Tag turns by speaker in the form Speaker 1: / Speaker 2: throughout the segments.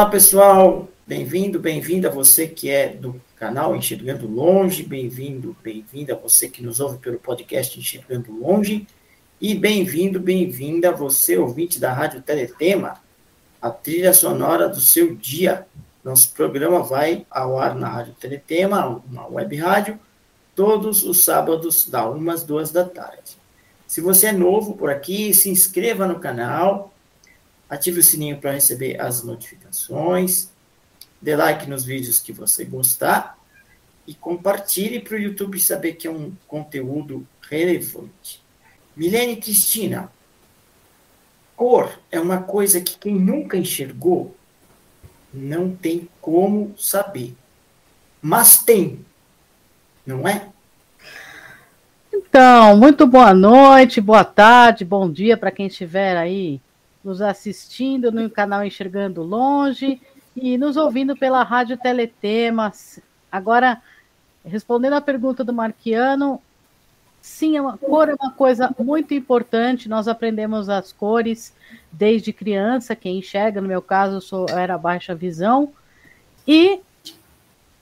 Speaker 1: Olá pessoal, bem-vindo, bem-vinda você que é do canal Enxergando Longe, bem-vindo, bem-vinda você que nos ouve pelo podcast Enxergando Longe e bem-vindo, bem-vinda você ouvinte da Rádio Teletema, a trilha sonora do seu dia. Nosso programa vai ao ar na Rádio Teletema, uma web rádio, todos os sábados, da umas duas da tarde. Se você é novo por aqui, se inscreva no canal, ative o sininho para receber as notificações, dê like nos vídeos que você gostar e compartilhe para o YouTube saber que é um conteúdo relevante. Milene Cristina, cor é uma coisa que quem nunca enxergou não tem como saber. Mas tem, não é?
Speaker 2: Então, muito boa noite, boa tarde, bom dia para quem estiver aí nos assistindo no canal Enxergando Longe e nos ouvindo pela Rádio Teletemas. Agora, respondendo à pergunta do Marquiano, sim, a cor é uma coisa muito importante. Nós aprendemos as cores desde criança. Quem enxerga, no meu caso, sou, era baixa visão. E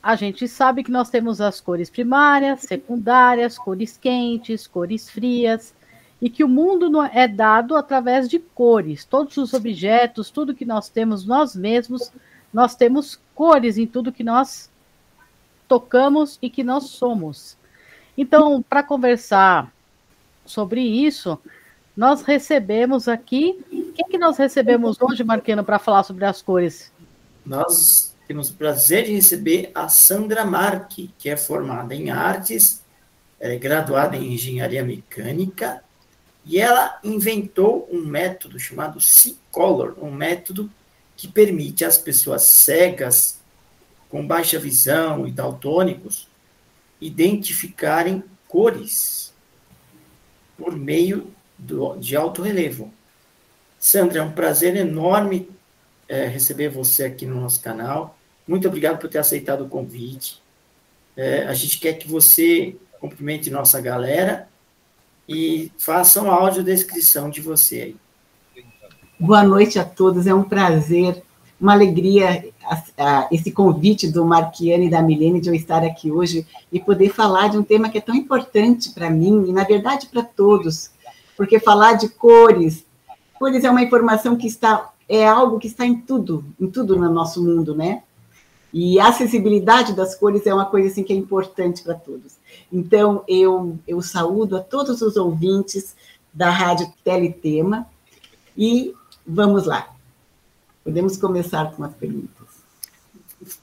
Speaker 2: a gente sabe que nós temos as cores primárias, secundárias, cores quentes, cores frias e que o mundo é dado através de cores. Todos os objetos, tudo que nós temos nós mesmos, nós temos cores em tudo que nós tocamos e que nós somos. Então, para conversar sobre isso, nós recebemos aqui. Quem que nós recebemos hoje, Marqueno, para falar sobre as cores?
Speaker 1: Nós temos o prazer de receber a Sandra Marque, que é formada em artes, é graduada em engenharia mecânica e ela inventou um método chamado C-Color, um método que permite às pessoas cegas, com baixa visão e daltônicos, identificarem cores por meio do, de alto relevo. Sandra, é um prazer enorme é, receber você aqui no nosso canal. Muito obrigado por ter aceitado o convite. É, a gente quer que você cumprimente nossa galera e façam uma audiodescrição de você aí.
Speaker 3: Boa noite a todos, é um prazer, uma alegria esse convite do Marquiane e da Milene de eu estar aqui hoje e poder falar de um tema que é tão importante para mim e, na verdade, para todos, porque falar de cores, cores é uma informação que está, é algo que está em tudo, em tudo no nosso mundo, né? E a acessibilidade das cores é uma coisa assim que é importante para todos. Então, eu, eu saúdo a todos os ouvintes da Rádio Teletema e vamos lá. Podemos começar com as perguntas.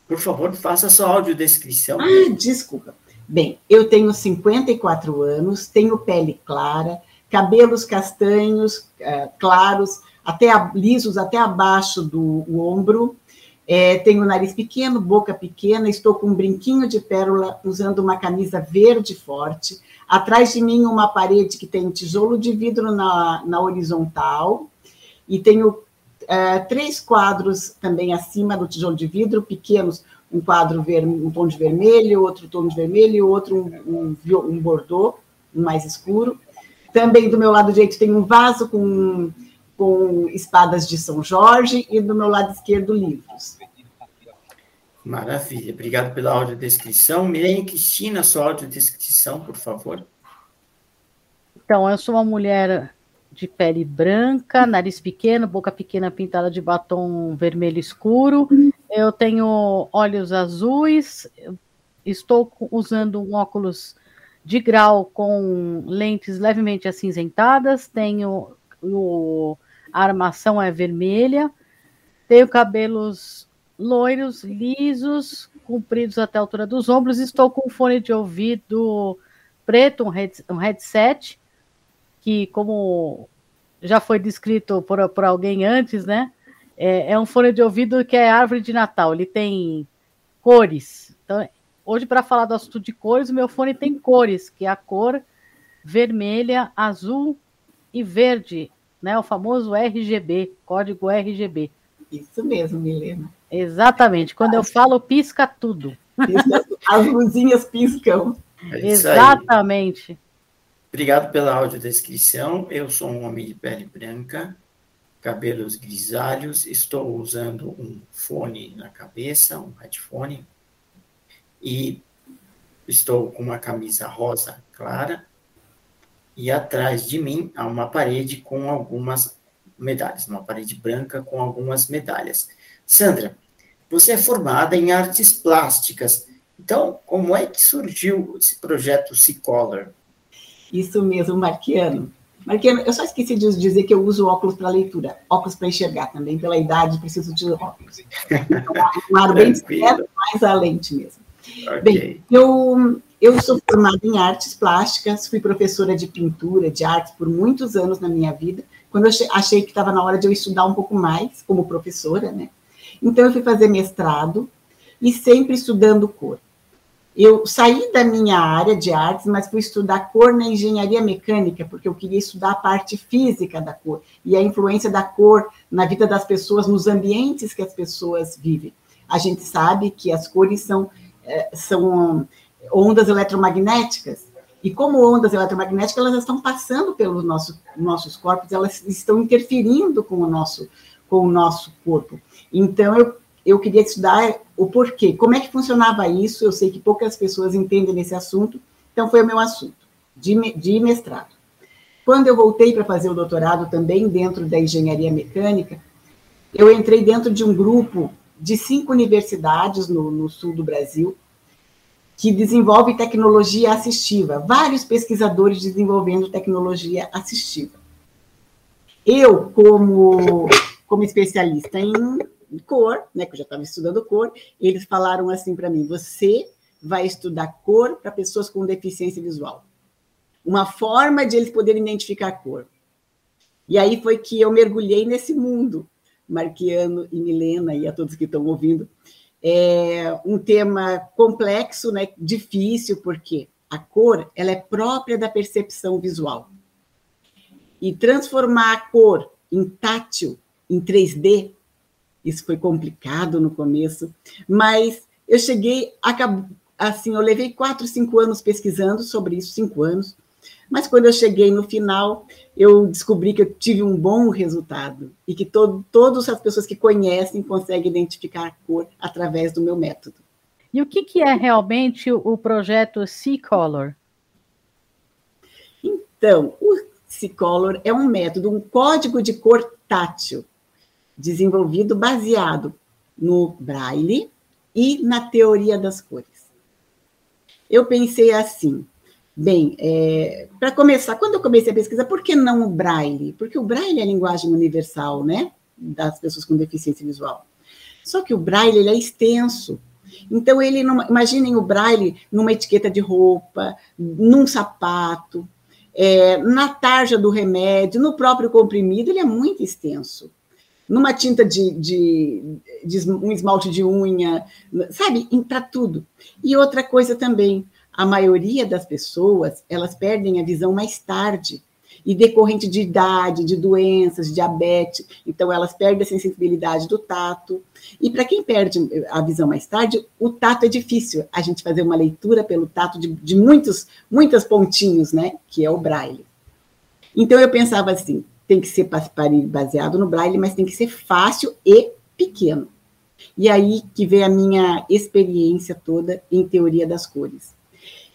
Speaker 1: Por favor, faça a sua audiodescrição.
Speaker 3: Ah, desculpa. Bem, eu tenho 54 anos, tenho pele clara, cabelos castanhos, uh, claros, até lisos até abaixo do ombro, é, tenho nariz pequeno, boca pequena, estou com um brinquinho de pérola, usando uma camisa verde forte. Atrás de mim, uma parede que tem tijolo de vidro na, na horizontal. E tenho é, três quadros também acima do tijolo de vidro, pequenos. Um quadro ver, um tom de vermelho, outro tom de vermelho, outro um, um, um bordô, um mais escuro. Também do meu lado direito tem um vaso com com espadas de São Jorge e do meu lado esquerdo livros.
Speaker 1: Maravilha, obrigado pela audiodescrição. Mirene Cristina, sua audiodescrição, por favor.
Speaker 2: Então, eu sou uma mulher de pele branca, nariz pequeno, boca pequena pintada de batom vermelho escuro. Eu tenho olhos azuis, estou usando um óculos de grau com lentes levemente acinzentadas, tenho o a armação é vermelha, tenho cabelos loiros, lisos, compridos até a altura dos ombros, estou com um fone de ouvido preto, um, head, um headset, que como já foi descrito por, por alguém antes, né? É, é um fone de ouvido que é árvore de Natal. Ele tem cores. Então, hoje, para falar do assunto de cores, o meu fone tem cores, que é a cor vermelha, azul e verde, né? O famoso RGB, código RGB.
Speaker 3: Isso mesmo, Milena.
Speaker 2: Exatamente. Quando eu falo, pisca tudo.
Speaker 3: As luzinhas piscam.
Speaker 2: É Exatamente.
Speaker 1: Obrigado pela audiodescrição. Eu sou um homem de pele branca, cabelos grisalhos, estou usando um fone na cabeça, um headphone, e estou com uma camisa rosa clara, e atrás de mim há uma parede com algumas medalhas, uma parede branca com algumas medalhas. Sandra, você é formada em artes plásticas, então como é que surgiu esse projeto C-Color?
Speaker 3: Isso mesmo, Marquiano. Marquiano, eu só esqueci de dizer que eu uso óculos para leitura, óculos para enxergar também, pela idade preciso de óculos. Então, um ar bem discreto, mais a lente mesmo. Okay. Bem, eu, eu sou formada em artes plásticas, fui professora de pintura, de artes por muitos anos na minha vida, quando eu achei que estava na hora de eu estudar um pouco mais como professora, né? Então eu fui fazer mestrado e sempre estudando cor. Eu saí da minha área de artes, mas fui estudar cor na engenharia mecânica, porque eu queria estudar a parte física da cor e a influência da cor na vida das pessoas, nos ambientes que as pessoas vivem. A gente sabe que as cores são, eh, são ondas eletromagnéticas e como ondas eletromagnéticas, elas estão passando pelos nosso, nossos corpos, elas estão interferindo com o nosso, com o nosso corpo. Então, eu, eu queria estudar o porquê, como é que funcionava isso. Eu sei que poucas pessoas entendem nesse assunto, então foi o meu assunto de, de mestrado. Quando eu voltei para fazer o doutorado também dentro da engenharia mecânica, eu entrei dentro de um grupo de cinco universidades no, no sul do Brasil, que desenvolve tecnologia assistiva, vários pesquisadores desenvolvendo tecnologia assistiva. Eu, como, como especialista em cor, né, que eu já estava estudando cor, eles falaram assim para mim: você vai estudar cor para pessoas com deficiência visual. Uma forma de eles poderem identificar cor. E aí foi que eu mergulhei nesse mundo, Marquiano e Milena, e a todos que estão ouvindo, é um tema complexo, né, difícil, porque a cor ela é própria da percepção visual. E transformar a cor em tátil, em 3D, isso foi complicado no começo, mas eu cheguei, acabou, assim, eu levei quatro, cinco anos pesquisando sobre isso, cinco anos, mas quando eu cheguei no final, eu descobri que eu tive um bom resultado e que todo, todas as pessoas que conhecem conseguem identificar a cor através do meu método.
Speaker 2: E o que, que é realmente o projeto C-Color?
Speaker 3: Então, o C-Color é um método, um código de cor tátil, desenvolvido baseado no Braille e na teoria das cores. Eu pensei assim, Bem, é, para começar, quando eu comecei a pesquisar, por que não o braille? Porque o braille é a linguagem universal, né, das pessoas com deficiência visual. Só que o braille ele é extenso. Então, ele imaginem o braille numa etiqueta de roupa, num sapato, é, na tarja do remédio, no próprio comprimido, ele é muito extenso. Numa tinta de, de, de um esmalte de unha, sabe, para tudo. E outra coisa também, a maioria das pessoas, elas perdem a visão mais tarde, e decorrente de idade, de doenças, diabetes, então elas perdem a sensibilidade do tato. E para quem perde a visão mais tarde, o tato é difícil, a gente fazer uma leitura pelo tato de, de muitos, muitos pontinhos, né, que é o braille. Então eu pensava assim, tem que ser baseado no braille, mas tem que ser fácil e pequeno. E aí que vem a minha experiência toda em teoria das cores.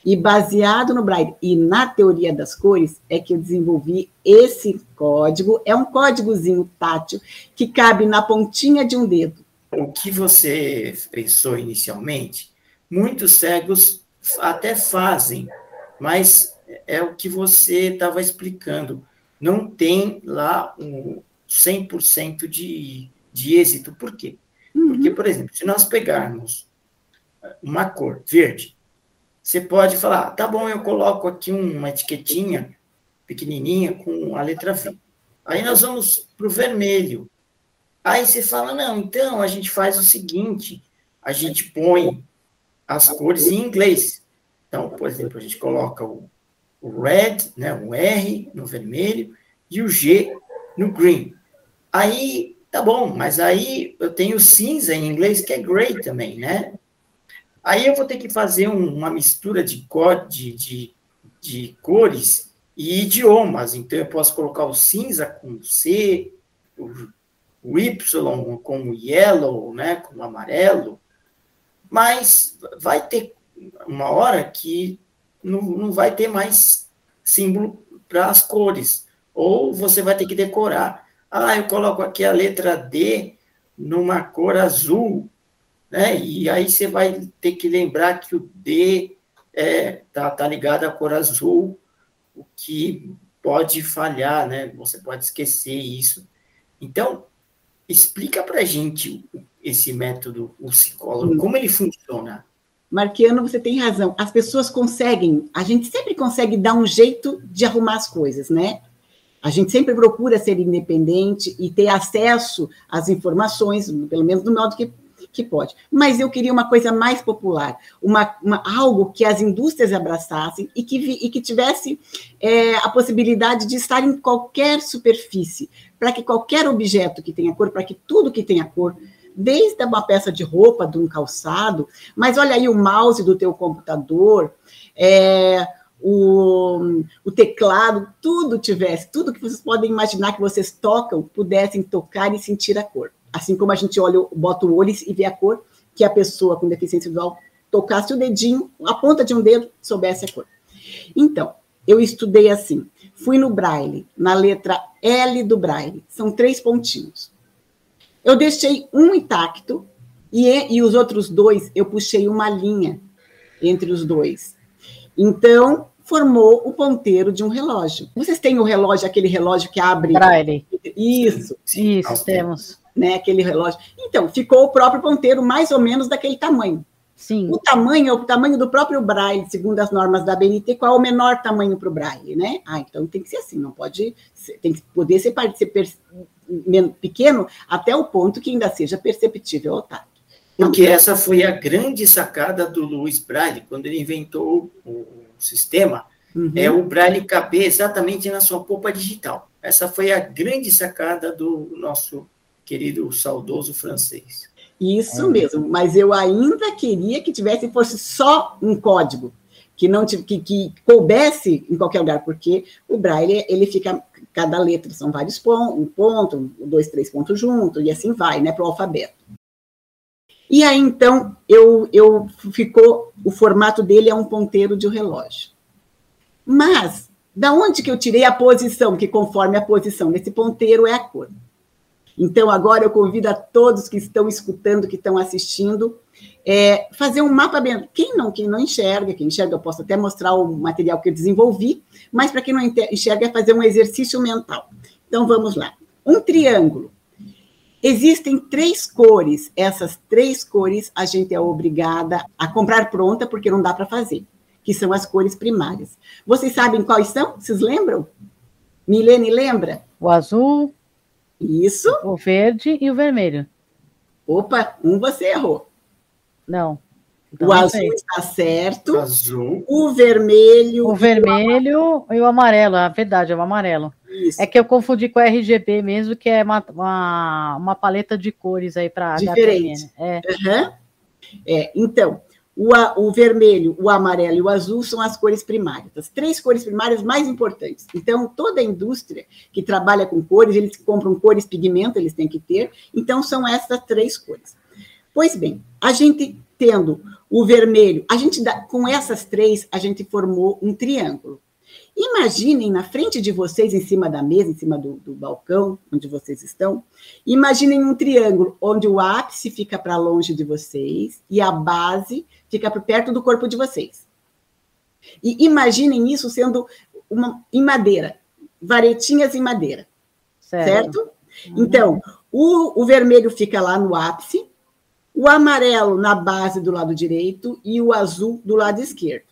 Speaker 3: E baseado no Braille e na teoria das cores, é que eu desenvolvi esse código. É um códigozinho tátil que cabe na pontinha de um dedo.
Speaker 1: O que você pensou inicialmente, muitos cegos até fazem, mas é o que você estava explicando. Não tem lá um 100% de, de êxito. Por quê? Uhum. Porque, por exemplo, se nós pegarmos uma cor verde, você pode falar, tá bom, eu coloco aqui uma etiquetinha pequenininha com a letra V. Aí nós vamos para o vermelho. Aí você fala, não, então a gente faz o seguinte, a gente põe as cores em inglês. Então, por exemplo, a gente coloca o, red, né, o R no vermelho e o G no green. Aí, tá bom, mas aí eu tenho cinza em inglês, que é gray também, né? Aí eu vou ter que fazer um, uma mistura de, de, de, de cores e idiomas. Então, eu posso colocar o cinza com C, o, o Y com o yellow, né, com o amarelo, mas vai ter uma hora que não, não vai ter mais símbolo para as cores, ou você vai ter que decorar. Ah, eu coloco aqui a letra D numa cor azul, né? E aí você vai ter que lembrar que o D é, tá, tá ligado à cor azul, o que pode falhar, né? Você pode esquecer isso. Então, explica para gente esse método, o psicólogo, como ele funciona.
Speaker 3: Marquiano, você tem razão. As pessoas conseguem, a gente sempre consegue dar um jeito de arrumar as coisas, né? A gente sempre procura ser independente e ter acesso às informações, pelo menos do modo que, que pode. Mas eu queria uma coisa mais popular, uma, uma algo que as indústrias abraçassem e que, e que tivesse é, a possibilidade de estar em qualquer superfície, para que qualquer objeto que tenha cor, para que tudo que tenha cor, desde uma peça de roupa, de um calçado, mas olha aí o mouse do teu computador, é, o, o, teclado, tudo tivesse, tudo que vocês podem imaginar que vocês tocam, pudessem tocar e sentir a cor. Assim como a gente olha, bota o olho e vê a cor, que a pessoa com deficiência visual tocasse o dedinho, a ponta de um dedo, soubesse a cor. Então, eu estudei assim, fui no braille, na letra L do braille, são três pontinhos. Eu deixei um intacto e, e os outros dois eu puxei uma linha entre os dois. Então, formou o ponteiro de um relógio. Vocês têm o relógio, aquele relógio que abre.
Speaker 2: Braille.
Speaker 3: Isso.
Speaker 2: Isso, temos.
Speaker 3: Né, aquele relógio. Então, ficou o próprio ponteiro mais ou menos daquele tamanho.
Speaker 2: Sim.
Speaker 3: O tamanho é o tamanho do próprio braille, segundo as normas da BNT, qual é o menor tamanho para o braille, né? Ah, então tem que ser assim, não pode, tem que poder ser, ser pequeno até o ponto que ainda seja perceptível ao tato.
Speaker 1: Porque essa foi a grande sacada do Louis Braille, quando ele inventou o sistema, uhum. é o Braille caber exatamente na sua polpa digital. Essa foi a grande sacada do nosso querido saudoso francês.
Speaker 3: Isso mesmo, mas eu ainda queria que tivesse fosse só um código, que não que, que coubesse em qualquer lugar, porque o Braille ele fica cada letra são vários pontos, um ponto, dois, três pontos juntos, e assim vai, né, para o alfabeto. E aí, então, eu, eu ficou, o formato dele é um ponteiro de um relógio. Mas, da onde que eu tirei a posição, que conforme a posição desse ponteiro é a cor. Então, agora eu convido a todos que estão escutando, que estão assistindo, é, fazer um mapa bem. Quem não, quem não enxerga, quem enxerga, eu posso até mostrar o material que eu desenvolvi, mas para quem não enxerga, é fazer um exercício mental. Então, vamos lá. Um triângulo. Existem três cores. Essas três cores a gente é obrigada a comprar pronta, porque não dá para fazer, que são as cores primárias. Vocês sabem quais são? Vocês lembram? Milene lembra?
Speaker 2: O azul.
Speaker 3: Isso.
Speaker 2: O verde e o vermelho.
Speaker 3: Opa, um você errou.
Speaker 2: Não.
Speaker 3: Então o azul sei. está certo.
Speaker 1: Azul.
Speaker 3: O vermelho.
Speaker 2: O vermelho e o amarelo. É verdade, é o amarelo. Isso. É que eu confundi com o RGB mesmo, que é uma, uma, uma paleta de cores aí para
Speaker 3: Diferente. É. Uhum. é. Então, o, o vermelho, o amarelo e o azul são as cores primárias, as três cores primárias mais importantes. Então, toda a indústria que trabalha com cores, eles compram cores pigmento, eles têm que ter. Então, são essas três cores. Pois bem, a gente tendo o vermelho, a gente dá, com essas três, a gente formou um triângulo. Imaginem na frente de vocês, em cima da mesa, em cima do, do balcão, onde vocês estão, imaginem um triângulo onde o ápice fica para longe de vocês e a base fica perto do corpo de vocês. E imaginem isso sendo uma, em madeira, varetinhas em madeira. Certo? certo? Uhum. Então, o, o vermelho fica lá no ápice, o amarelo na base do lado direito e o azul do lado esquerdo.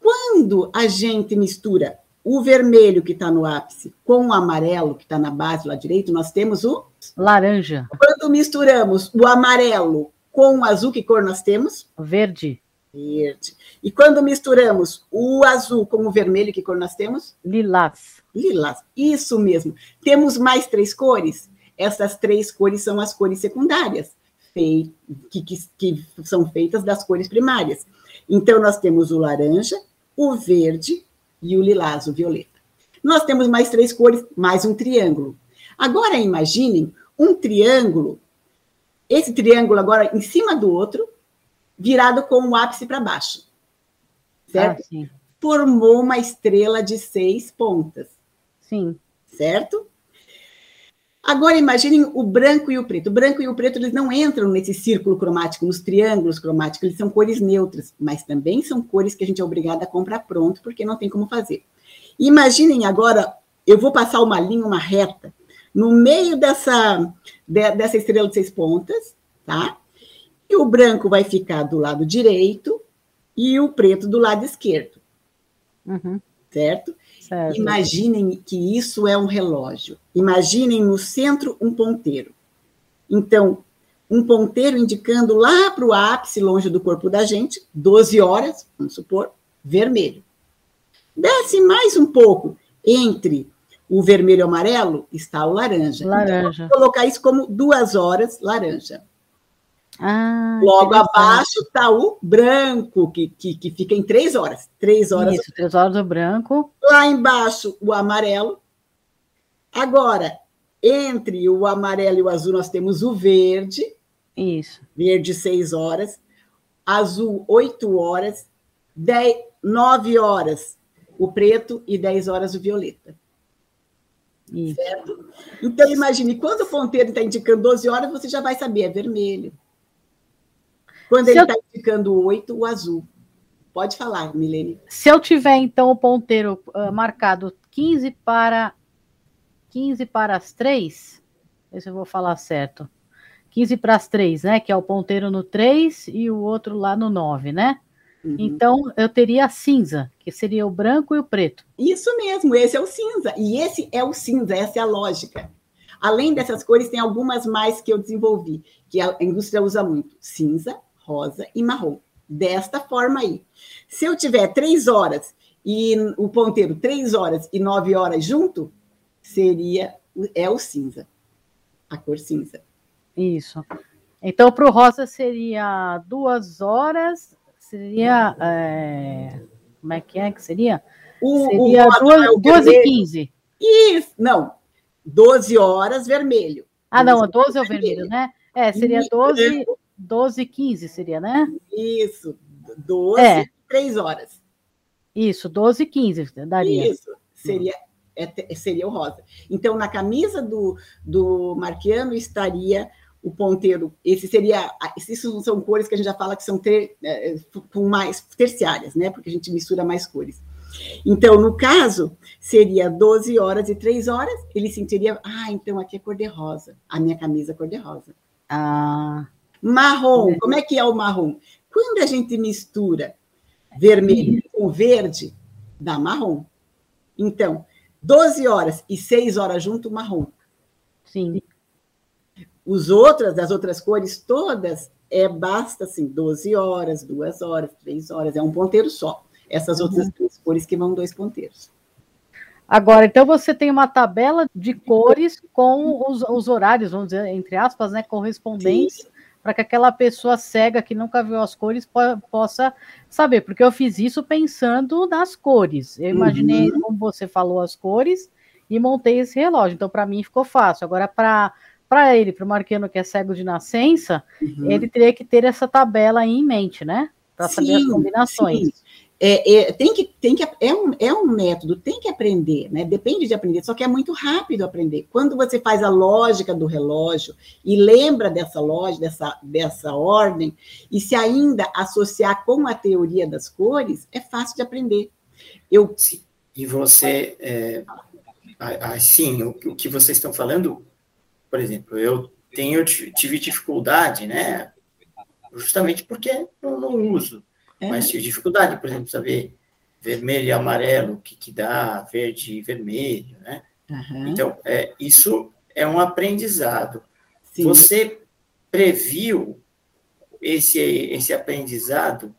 Speaker 3: Quando a gente mistura o vermelho que está no ápice com o amarelo que está na base lá direito, nós temos o
Speaker 2: laranja.
Speaker 3: Quando misturamos o amarelo com o azul, que cor nós temos?
Speaker 2: Verde.
Speaker 3: Verde. E quando misturamos o azul com o vermelho, que cor nós temos?
Speaker 2: Lilás.
Speaker 3: Lilás. Isso mesmo. Temos mais três cores? Essas três cores são as cores secundárias, que, que, que são feitas das cores primárias. Então, nós temos o laranja, o verde e o lilás, o violeta. Nós temos mais três cores, mais um triângulo. Agora, imaginem um triângulo, esse triângulo agora em cima do outro, virado com o ápice para baixo. Certo? Ah, Formou uma estrela de seis pontas.
Speaker 2: Sim.
Speaker 3: Certo? Agora imaginem o branco e o preto. O branco e o preto eles não entram nesse círculo cromático, nos triângulos cromáticos, eles são cores neutras, mas também são cores que a gente é obrigado a comprar pronto, porque não tem como fazer. Imaginem agora, eu vou passar uma linha, uma reta, no meio dessa, de, dessa estrela de seis pontas, tá? E o branco vai ficar do lado direito e o preto do lado esquerdo.
Speaker 2: Uhum.
Speaker 3: Certo? Certo. Imaginem que isso é um relógio. Imaginem no centro um ponteiro. Então, um ponteiro indicando lá para o ápice, longe do corpo da gente, 12 horas, vamos supor, vermelho. Desce mais um pouco entre o vermelho e o amarelo, está o laranja.
Speaker 2: Laranja.
Speaker 3: Então, vou colocar isso como duas horas, laranja.
Speaker 2: Ah,
Speaker 3: Logo abaixo está o branco, que, que, que, fica em três horas. Três horas.
Speaker 2: Isso, três horas o branco.
Speaker 3: Lá embaixo, o amarelo. Agora, entre o amarelo e o azul, nós temos o verde.
Speaker 2: Isso.
Speaker 3: Verde, seis horas. Azul, oito horas. Dez, nove horas, o preto. E dez horas, o violeta.
Speaker 2: Isso.
Speaker 3: Certo? Então, imagine, quando o ponteiro está indicando 12 horas, você já vai saber, é vermelho. Quando Se ele está eu... indicando oito, o azul. Pode falar, Milene.
Speaker 2: Se eu tiver, então, o ponteiro uh, marcado 15 para 15 para as 3, ver se eu vou falar certo. 15 para as 3, né? Que é o ponteiro no 3 e o outro lá no 9, né? Uhum. Então, eu teria a cinza, que seria o branco e o preto.
Speaker 3: Isso mesmo, esse é o cinza. E esse é o cinza, essa é a lógica. Além dessas cores, tem algumas mais que eu desenvolvi, que a indústria usa muito: cinza, rosa e marrom. Desta forma aí. Se eu tiver três horas e o ponteiro três horas e nove horas junto, seria é o cinza, a cor cinza.
Speaker 2: Isso. Então, para o rosa seria duas horas, seria. É, como é que é que seria? O, seria o duas, é duas e quinze.
Speaker 3: Isso, não. 12 horas vermelho.
Speaker 2: Ah, não, 12 é o vermelho, né? É, seria 12, 12 e 15 seria, né?
Speaker 3: Isso, 12 é. 3 horas.
Speaker 2: Isso, 12 e 15 daria.
Speaker 3: Isso, seria, é, seria o rosa. Então, na camisa do, do Marquiano estaria o ponteiro. Esse seria. Esses são cores que a gente já fala que são ter, é, com mais terciárias, né? Porque a gente mistura mais cores. Então, no caso, seria 12 horas e 3 horas, ele sentiria, ah, então aqui é cor-de-rosa, a minha camisa é cor-de-rosa.
Speaker 2: Ah.
Speaker 3: Marrom, como é que é o marrom? Quando a gente mistura vermelho com verde, dá marrom. Então, 12 horas e 6 horas junto, marrom.
Speaker 2: Sim.
Speaker 3: Os outras, as outras cores todas, é basta assim, 12 horas, 2 horas, 3 horas, é um ponteiro só. Essas uhum. outras duas cores que vão dois ponteiros.
Speaker 2: Agora, então você tem uma tabela de cores com os, os horários, vamos dizer, entre aspas, né, correspondentes para que aquela pessoa cega que nunca viu as cores po possa saber, porque eu fiz isso pensando nas cores. Eu imaginei, uhum. como você falou, as cores e montei esse relógio. Então, para mim, ficou fácil. Agora, para para ele, para o Marqueno que é cego de nascença, uhum. ele teria que ter essa tabela aí em mente, né? Para saber as combinações. Sim.
Speaker 3: É, é, tem que, tem que, é, um, é um método, tem que aprender, né? Depende de aprender, só que é muito rápido aprender. Quando você faz a lógica do relógio e lembra dessa lógica, dessa, dessa ordem, e se ainda associar com a teoria das cores, é fácil de aprender.
Speaker 1: Eu... E você, é, assim, o, o que vocês estão falando, por exemplo, eu tenho, tive dificuldade, né? Justamente porque eu não uso. É. Mas tive dificuldade, por exemplo, saber vermelho e amarelo, o que, que dá verde e vermelho, né? Uhum. Então, é, isso é um aprendizado. Sim. Você previu esse, esse aprendizado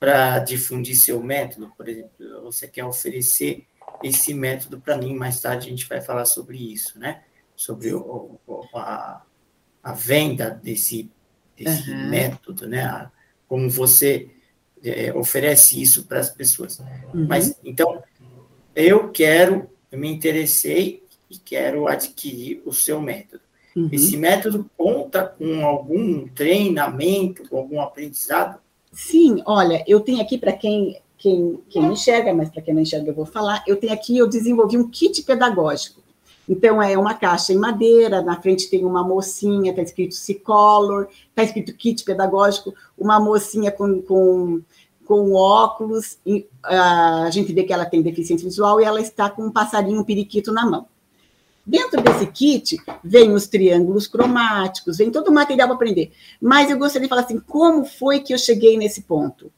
Speaker 1: para difundir seu método? Por exemplo, você quer oferecer esse método para mim, mais tarde a gente vai falar sobre isso, né? Sobre o, o, a, a venda desse, desse uhum. método, né? A, como você é, oferece isso para as pessoas. Uhum. Mas, então, eu quero, eu me interessei e quero adquirir o seu método. Uhum. Esse método conta com algum treinamento, com algum aprendizado?
Speaker 3: Sim, olha, eu tenho aqui para quem, quem, quem enxerga, mas para quem não enxerga eu vou falar, eu tenho aqui, eu desenvolvi um kit pedagógico. Então, é uma caixa em madeira, na frente tem uma mocinha, está escrito C-Color, está escrito kit pedagógico, uma mocinha com, com, com óculos, e, uh, a gente vê que ela tem deficiência visual e ela está com um passarinho, um periquito na mão. Dentro desse kit, vem os triângulos cromáticos, vem todo o material para aprender. Mas eu gostaria de falar assim, como foi que eu cheguei nesse ponto?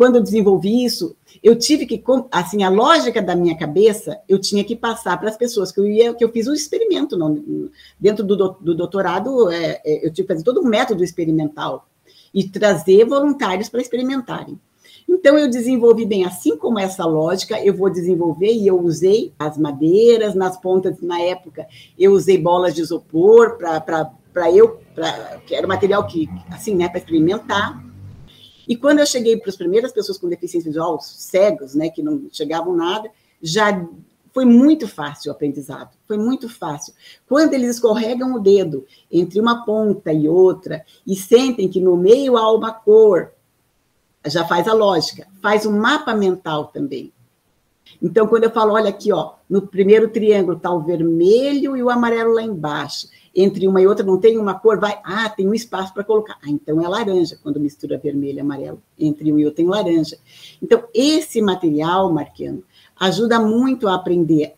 Speaker 3: Quando eu desenvolvi isso, eu tive que, assim, a lógica da minha cabeça, eu tinha que passar para as pessoas que eu ia, que eu fiz um experimento não, dentro do, do doutorado, é, é, eu tive que fazer todo um método experimental e trazer voluntários para experimentarem. Então, eu desenvolvi bem, assim como essa lógica, eu vou desenvolver e eu usei as madeiras, nas pontas, na época, eu usei bolas de isopor para eu, pra, que era material que, assim, né, para experimentar. E quando eu cheguei para as primeiras pessoas com deficiência visual, cegos, né, que não chegavam nada, já foi muito fácil o aprendizado, foi muito fácil. Quando eles escorregam o dedo entre uma ponta e outra e sentem que no meio há uma cor, já faz a lógica, faz o um mapa mental também. Então, quando eu falo, olha aqui, ó, no primeiro triângulo está o vermelho e o amarelo lá embaixo. Entre uma e outra não tem uma cor, vai, ah, tem um espaço para colocar. Ah, então é laranja, quando mistura vermelho e amarelo. Entre um e outro tem laranja. Então, esse material, Marquiano, ajuda muito a aprender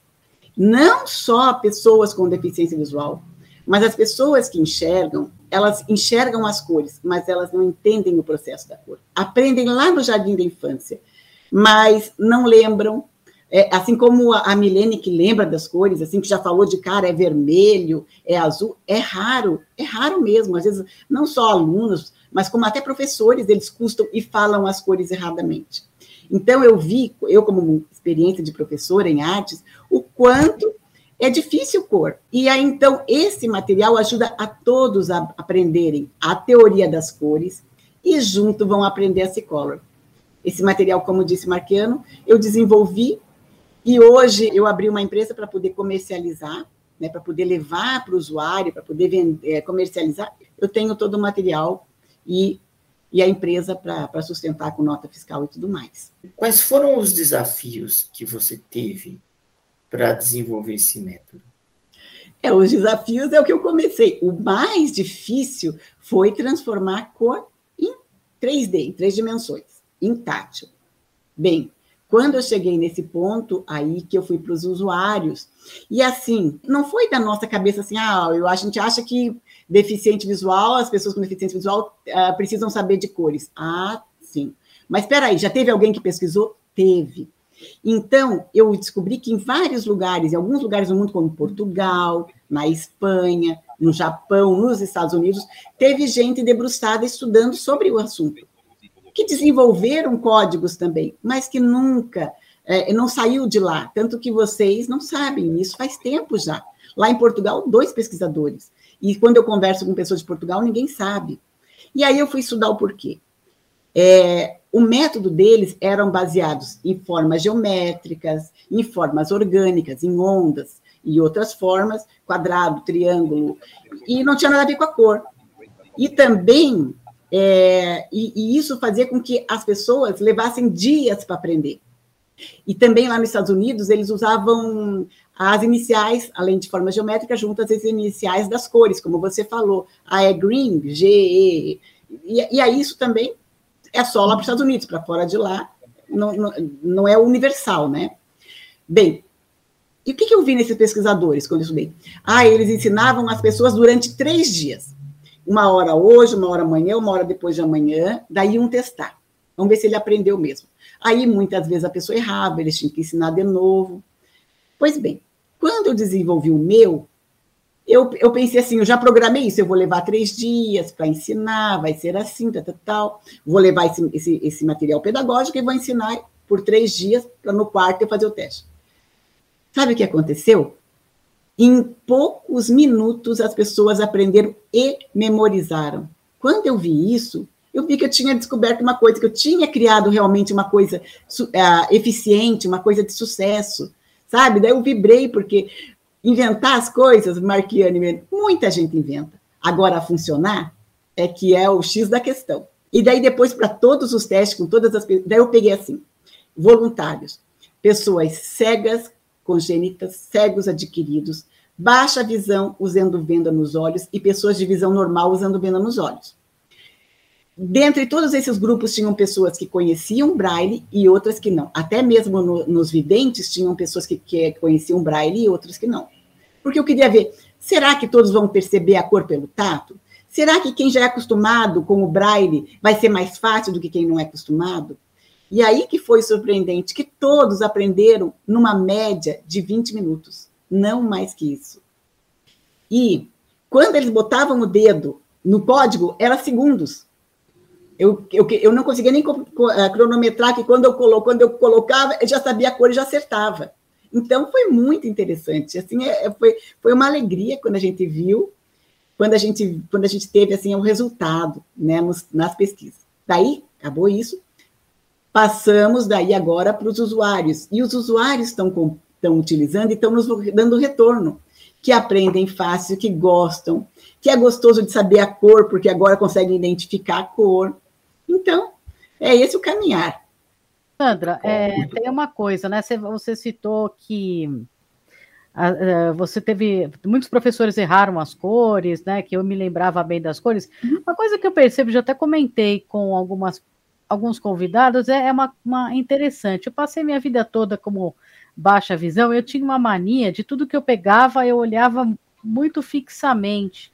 Speaker 3: não só pessoas com deficiência visual, mas as pessoas que enxergam, elas enxergam as cores, mas elas não entendem o processo da cor. Aprendem lá no jardim da infância, mas não lembram. É, assim como a, Milene que lembra das cores, assim que já falou de cara é vermelho, é azul, é raro, é raro mesmo. Às vezes não só alunos, mas como até professores, eles custam e falam as cores erradamente. Então eu vi, eu como experiência de professora em artes, o quanto é difícil cor. E aí, então, esse material ajuda a todos a aprenderem a teoria das cores e junto vão aprender a Cicolor. Esse material, como disse Marquiano, eu desenvolvi e hoje eu abri uma empresa para poder comercializar, né, para poder levar para o usuário, para poder vender, é, comercializar. Eu tenho todo o material e, e a empresa para sustentar com nota fiscal e tudo mais.
Speaker 1: Quais foram os desafios que você teve para desenvolver esse método?
Speaker 3: É, os desafios é o que eu comecei. O mais difícil foi transformar a cor em 3D, em três dimensões, em tátil. Bem, quando eu cheguei nesse ponto, aí que eu fui para os usuários, e assim, não foi da nossa cabeça assim, ah, eu, a gente acha que deficiente visual, as pessoas com deficiência visual uh, precisam saber de cores. Ah, sim. Mas espera aí, já teve alguém que pesquisou? Teve. Então, eu descobri que em vários lugares, em alguns lugares do mundo, como Portugal, na Espanha, no Japão, nos Estados Unidos, teve gente debruçada estudando sobre o assunto, que desenvolveram códigos também, mas que nunca, é, não saiu de lá. Tanto que vocês não sabem, isso faz tempo já. Lá em Portugal, dois pesquisadores. E quando eu converso com pessoas de Portugal, ninguém sabe. E aí eu fui estudar o porquê. É, o método deles eram baseados em formas geométricas, em formas orgânicas, em ondas e outras formas, quadrado, triângulo, e não tinha nada a ver com a cor. E também, é, e, e isso fazia com que as pessoas levassem dias para aprender. E também lá nos Estados Unidos, eles usavam as iniciais, além de formas geométricas, juntas as iniciais das cores, como você falou. A é green, G, E. E, e aí isso também é só lá para os Estados Unidos, para fora de lá, não, não, não, é universal, né? Bem, e o que, que eu vi nesses pesquisadores quando eu estudei? Ah, eles ensinavam as pessoas durante três dias. Uma hora hoje, uma hora amanhã, uma hora depois de amanhã, daí iam testar. Vamos ver se ele aprendeu mesmo. Aí, muitas vezes, a pessoa errava, eles tinham que ensinar de novo. Pois bem, quando eu desenvolvi o meu, eu, eu pensei assim, eu já programei isso, eu vou levar três dias para ensinar, vai ser assim, tal, tal, tal. Vou levar esse, esse, esse material pedagógico e vou ensinar por três dias para no quarto eu fazer o teste. Sabe o que aconteceu? Em poucos minutos as pessoas aprenderam e memorizaram. Quando eu vi isso, eu vi que eu tinha descoberto uma coisa, que eu tinha criado realmente uma coisa uh, eficiente, uma coisa de sucesso, sabe? Daí eu vibrei, porque inventar as coisas, Marquiane, muita gente inventa. Agora, funcionar é que é o X da questão. E daí, depois, para todos os testes, com todas as. Daí eu peguei assim: voluntários, pessoas cegas, congênitas, cegos adquiridos, baixa visão usando venda nos olhos e pessoas de visão normal usando venda nos olhos. Dentre todos esses grupos, tinham pessoas que conheciam Braille e outras que não. Até mesmo no, nos videntes, tinham pessoas que, que conheciam Braille e outras que não. Porque eu queria ver, será que todos vão perceber a cor pelo tato? Será que quem já é acostumado com o Braille vai ser mais fácil do que quem não é acostumado? E aí que foi surpreendente, que todos aprenderam numa média de 20 minutos, não mais que isso. E quando eles botavam o dedo no código, era segundos. Eu, eu, eu não conseguia nem eh, cronometrar que quando eu, colo, quando eu colocava, eu já sabia a cor e já acertava. Então, foi muito interessante. Assim, é, é, foi, foi uma alegria quando a gente viu, quando a gente, quando a gente teve assim, o resultado né, nos, nas pesquisas. Daí, acabou isso, passamos daí agora para os usuários. E os usuários estão, estão utilizando e estão nos dando retorno, que aprendem fácil, que gostam, que é gostoso de saber a cor, porque agora conseguem identificar a cor. Então, é esse o caminhar.
Speaker 2: Sandra, é, tem uma coisa, né? Você citou que você teve muitos professores erraram as cores, né? Que eu me lembrava bem das cores. Uhum. Uma coisa que eu percebo, já até comentei com algumas, alguns convidados, é, é uma, uma interessante. Eu passei minha vida toda como baixa visão, eu tinha uma mania de tudo que eu pegava, eu olhava muito fixamente.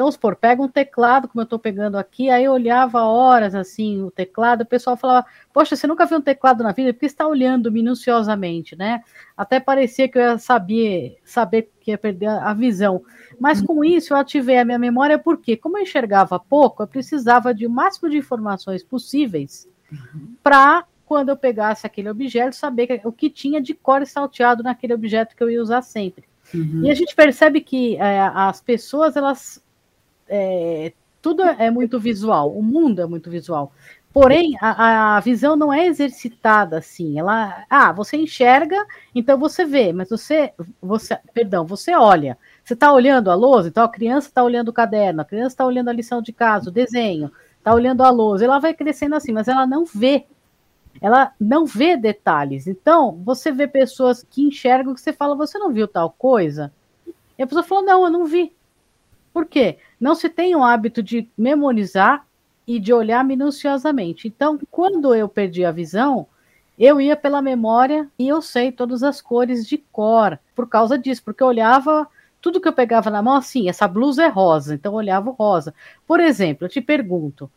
Speaker 2: Então, supor, pega um teclado, como eu estou pegando aqui, aí eu olhava horas assim o teclado, o pessoal falava, poxa, você nunca viu um teclado na vida? Porque está olhando minuciosamente, né? Até parecia que eu ia saber, saber que ia perder a visão. Mas com isso eu ativei a minha memória, porque como eu enxergava pouco, eu precisava de o máximo de informações possíveis para quando eu pegasse aquele objeto, saber o que tinha de core salteado naquele objeto que eu ia usar sempre. Uhum. E a gente percebe que é, as pessoas, elas é, tudo é muito visual, o mundo é muito visual. Porém, a, a, visão não é exercitada assim. Ela, ah, você enxerga, então você vê, mas você, você, perdão, você olha. Você está olhando a lousa, então a criança está olhando o caderno, a criança está olhando a lição de casa, o desenho, está olhando a lousa. Ela vai crescendo assim, mas ela não vê. Ela não vê detalhes. Então, você vê pessoas que enxergam que você fala, você não viu tal coisa? E a pessoa falou, não, eu não vi. Por quê? Não se tem o hábito de memorizar e de olhar minuciosamente. Então, quando eu perdi a visão, eu ia pela memória e eu sei todas as cores de cor por causa disso, porque eu olhava tudo que eu pegava na mão, assim, essa blusa é rosa, então eu olhava o rosa. Por exemplo, eu te pergunto,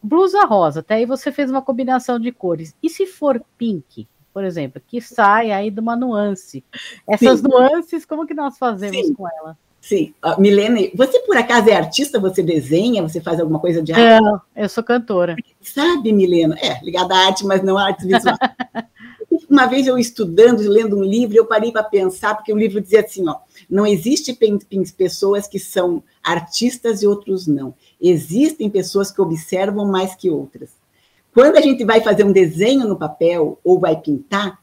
Speaker 2: blusa rosa, até aí você fez uma combinação de cores. E se for pink, por exemplo, que sai aí de uma nuance? Essas Sim. nuances, como que nós fazemos Sim. com ela?
Speaker 3: Sim. Uh, Milene, você por acaso é artista? Você desenha? Você faz alguma coisa de arte?
Speaker 2: Não, eu sou cantora.
Speaker 3: Sabe, Milena? É, ligada à arte, mas não à arte visual. Uma vez eu estudando, lendo um livro, eu parei para pensar, porque o livro dizia assim, ó, não existe pessoas que são artistas e outros não. Existem pessoas que observam mais que outras. Quando a gente vai fazer um desenho no papel ou vai pintar,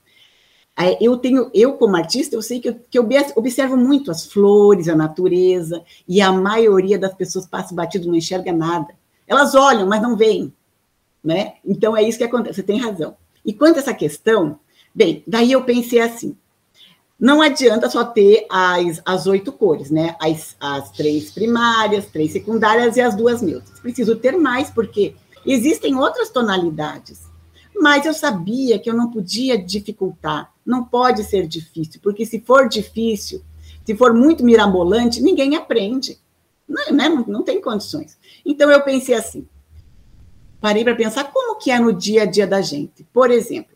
Speaker 3: eu tenho, eu como artista, eu sei que eu, que eu observo muito as flores, a natureza, e a maioria das pessoas passa batido, não enxerga nada. Elas olham, mas não veem, né? Então é isso que acontece, você tem razão. E quanto a essa questão, bem, daí eu pensei assim, não adianta só ter as, as oito cores, né? As, as três primárias, três secundárias e as duas neutras. Preciso ter mais, porque existem outras tonalidades. Mas eu sabia que eu não podia dificultar não pode ser difícil, porque se for difícil, se for muito mirabolante, ninguém aprende. Não, né? não, não tem condições. Então eu pensei assim: parei para pensar como que é no dia a dia da gente. Por exemplo,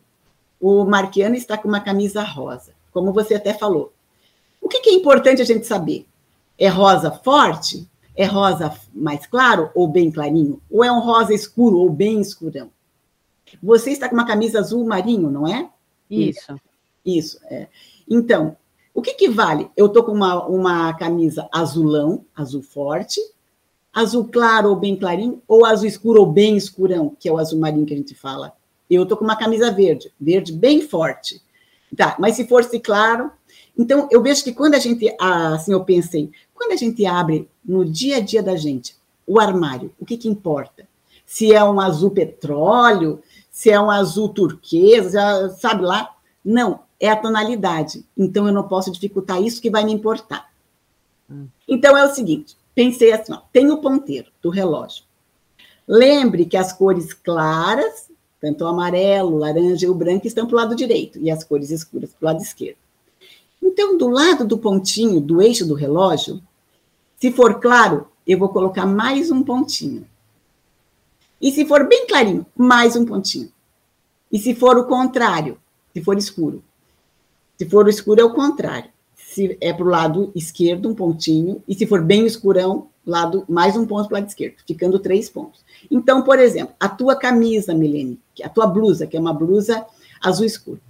Speaker 3: o Marquiano está com uma camisa rosa, como você até falou. O que, que é importante a gente saber? É rosa forte? É rosa mais claro ou bem clarinho? Ou é um rosa escuro ou bem escurão? Você está com uma camisa azul marinho, não é?
Speaker 2: Isso.
Speaker 3: Isso, é. Então, o que, que vale? Eu estou com uma, uma camisa azulão, azul forte, azul claro ou bem clarinho, ou azul escuro ou bem escurão, que é o azul marinho que a gente fala. Eu estou com uma camisa verde, verde bem forte. Tá, mas se fosse claro. Então, eu vejo que quando a gente, assim, eu pensei, quando a gente abre no dia a dia da gente o armário, o que, que importa? Se é um azul petróleo, se é um azul turquesa, sabe lá? Não, é a tonalidade. Então, eu não posso dificultar isso que vai me importar. Hum. Então, é o seguinte: pensei assim, ó, tem o ponteiro do relógio. Lembre que as cores claras, tanto o amarelo, o laranja e o branco, estão para o lado direito, e as cores escuras para o lado esquerdo. Então, do lado do pontinho, do eixo do relógio, se for claro, eu vou colocar mais um pontinho. E se for bem clarinho, mais um pontinho. E se for o contrário, se for escuro. Se for o escuro, é o contrário se é para o lado esquerdo, um pontinho, e se for bem escurão, lado, mais um ponto para o lado esquerdo, ficando três pontos. Então, por exemplo, a tua camisa, Milene, a tua blusa, que é uma blusa azul escuro.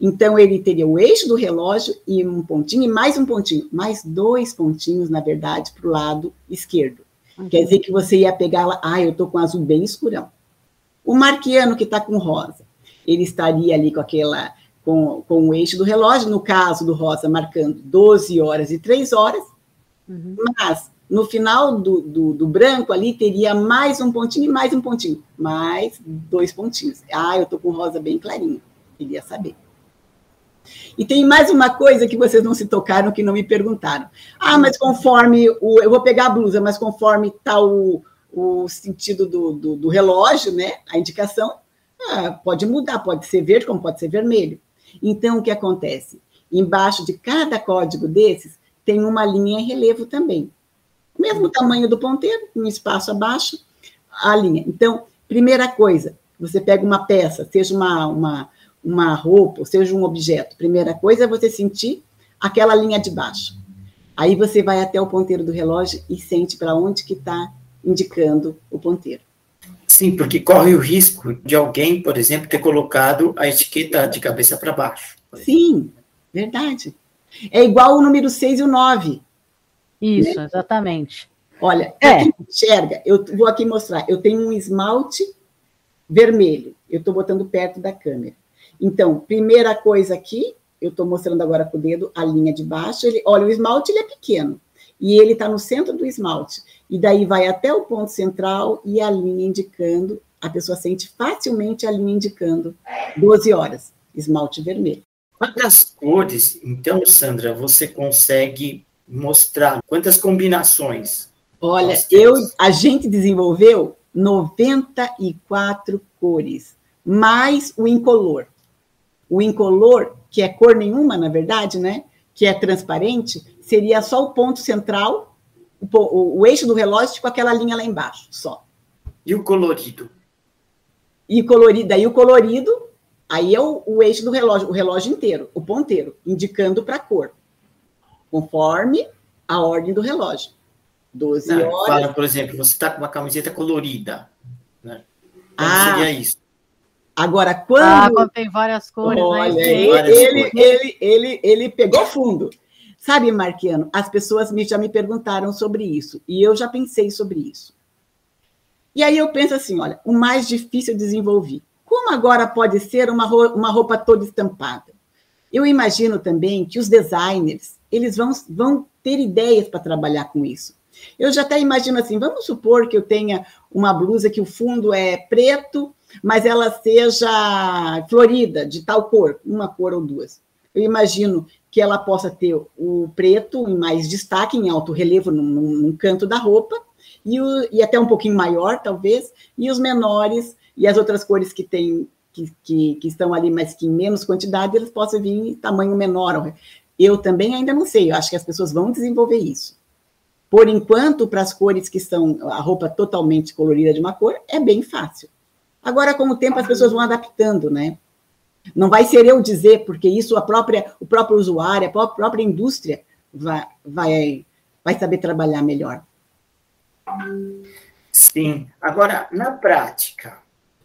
Speaker 3: Então, ele teria o eixo do relógio e um pontinho, e mais um pontinho, mais dois pontinhos, na verdade, para o lado esquerdo. Uhum. Quer dizer que você ia pegar lá, ah, eu estou com azul bem escurão. O marquiano que está com rosa, ele estaria ali com aquela com, com o eixo do relógio, no caso do rosa, marcando 12 horas e 3 horas, uhum. mas no final do, do, do, branco ali teria mais um pontinho e mais um pontinho, mais dois pontinhos. Ah, eu estou com rosa bem clarinho, queria saber. E tem mais uma coisa que vocês não se tocaram, que não me perguntaram. Ah, mas conforme o. Eu vou pegar a blusa, mas conforme está o, o sentido do, do, do relógio, né? A indicação, ah, pode mudar, pode ser verde, como pode ser vermelho. Então, o que acontece? Embaixo de cada código desses tem uma linha em relevo também. Mesmo tamanho do ponteiro, um espaço abaixo, a linha. Então, primeira coisa, você pega uma peça, seja uma, uma, uma roupa, seja um objeto. Primeira coisa é você sentir aquela linha de baixo. Aí você vai até o ponteiro do relógio e sente para onde que está indicando o ponteiro.
Speaker 1: Sim, porque corre o risco de alguém, por exemplo, ter colocado a etiqueta de cabeça para baixo.
Speaker 3: Sim, verdade. É igual o número 6 e o 9.
Speaker 2: Isso, né? exatamente.
Speaker 3: Olha, é. enxerga, eu vou aqui mostrar. Eu tenho um esmalte vermelho. Eu estou botando perto da câmera. Então, primeira coisa aqui, eu estou mostrando agora com o dedo a linha de baixo. Ele, olha, o esmalte ele é pequeno e ele está no centro do esmalte. E daí vai até o ponto central e a linha indicando, a pessoa sente facilmente a linha indicando 12 horas, esmalte vermelho.
Speaker 1: Quantas cores, então, Sandra, você consegue mostrar? Quantas combinações?
Speaker 3: Olha, eu, a gente desenvolveu 94 cores, mais o incolor. O incolor, que é cor nenhuma, na verdade, né? Que é transparente, seria só o ponto central, o, o, eixo do relógio com aquela linha lá embaixo, só.
Speaker 1: E o colorido?
Speaker 3: E colorido, daí o colorido, aí é o, o eixo do relógio, o relógio inteiro, o ponteiro, indicando para a cor, conforme a ordem do relógio. 12 Não, horas.
Speaker 1: Fala, por exemplo, você está com uma camiseta colorida. Né? Então ah, seria isso.
Speaker 3: Agora, quando.
Speaker 2: Ah, quando tem várias cores. Olha,
Speaker 3: né? ele, ele, ele, ele, ele pegou fundo. Sabe, Marquiano, as pessoas me, já me perguntaram sobre isso, e eu já pensei sobre isso. E aí eu penso assim, olha, o mais difícil eu desenvolvi. Como agora pode ser uma roupa, uma roupa toda estampada? Eu imagino também que os designers, eles vão, vão ter ideias para trabalhar com isso. Eu já até imagino assim, vamos supor que eu tenha uma blusa que o fundo é preto, mas ela seja florida, de tal cor, uma cor ou duas. Eu imagino que ela possa ter o preto em mais destaque, em alto relevo, num, num canto da roupa, e, o, e, até um pouquinho maior, talvez, e os menores e as outras cores que tem, que, que, que, estão ali, mas que em menos quantidade, eles possam vir em tamanho menor. Eu também ainda não sei, eu acho que as pessoas vão desenvolver isso. Por enquanto, para as cores que são a roupa totalmente colorida de uma cor, é bem fácil. Agora, com o tempo, as pessoas vão adaptando, né? Não vai ser eu dizer, porque isso a própria, o próprio usuário, a própria indústria vai, vai, vai saber trabalhar melhor.
Speaker 1: Sim. Agora, na prática,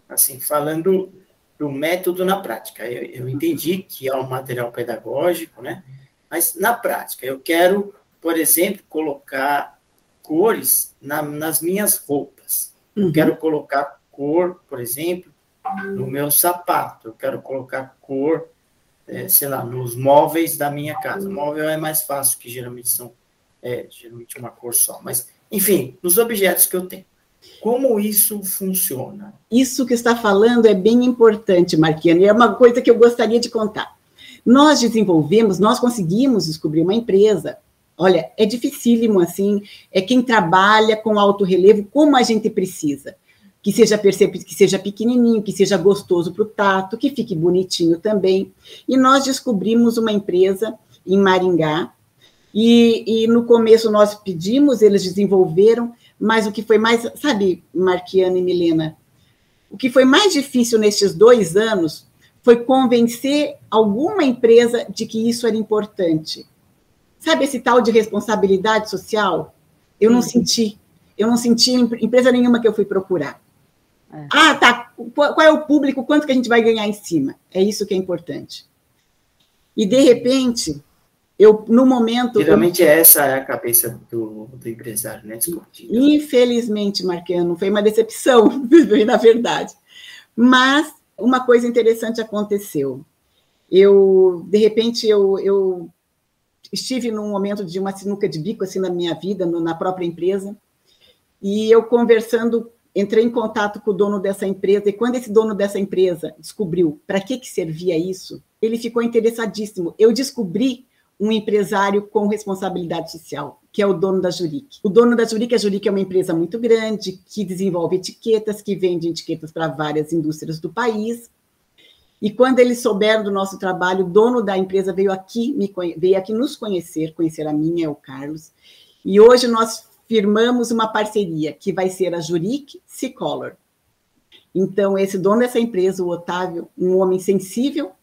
Speaker 1: assim, falando do método na prática, eu, eu entendi que é um material pedagógico, né? Mas na prática, eu quero, por exemplo, colocar cores na, nas minhas roupas. Eu uhum. quero colocar cor, por exemplo, no meu sapato. Eu quero colocar cor, é, sei lá, nos móveis da minha casa. Móvel é mais fácil, que geralmente são é, geralmente uma cor só. Mas, enfim, nos objetos que eu tenho. Como isso funciona?
Speaker 3: Isso que está falando é bem importante, Marquiano, e é uma coisa que eu gostaria de contar. Nós desenvolvemos, nós conseguimos descobrir uma empresa. Olha, é dificílimo assim, é quem trabalha com alto relevo, como a gente precisa que seja percebido, que seja pequenininho, que seja gostoso para o tato, que fique bonitinho também. E nós descobrimos uma empresa em Maringá, e, e no começo nós pedimos, eles desenvolveram, mas o que foi mais, sabe, Marquiana e Milena, o que foi mais difícil nesses dois anos foi convencer alguma empresa de que isso era importante. Sabe esse tal de responsabilidade social? Eu não uhum. senti. Eu não senti empresa nenhuma que eu fui procurar. É. Ah, tá. Qual é o público? Quanto que a gente vai ganhar em cima? É isso que é importante. E de repente, eu no momento.
Speaker 1: Geralmente eu... essa é a cabeça do, do empresário, né? Desportivo.
Speaker 3: Infelizmente, Marquiano, foi uma decepção, na verdade. Mas uma coisa interessante aconteceu. Eu, de repente, eu, eu estive num momento de uma sinuca de bico assim na minha vida, no, na própria empresa, e eu conversando entrei em contato com o dono dessa empresa e quando esse dono dessa empresa descobriu para que, que servia isso, ele ficou interessadíssimo. Eu descobri um empresário com responsabilidade social, que é o dono da Juric. O dono da Juric, a Juric é uma empresa muito grande, que desenvolve etiquetas, que vende etiquetas para várias indústrias do país. E quando eles souberam do nosso trabalho, o dono da empresa veio aqui, me, veio aqui nos conhecer, conhecer a minha, é o Carlos. E hoje nós firmamos uma parceria que vai ser a Juric Cicolor. Então, esse dono dessa empresa, o Otávio, um homem sensível,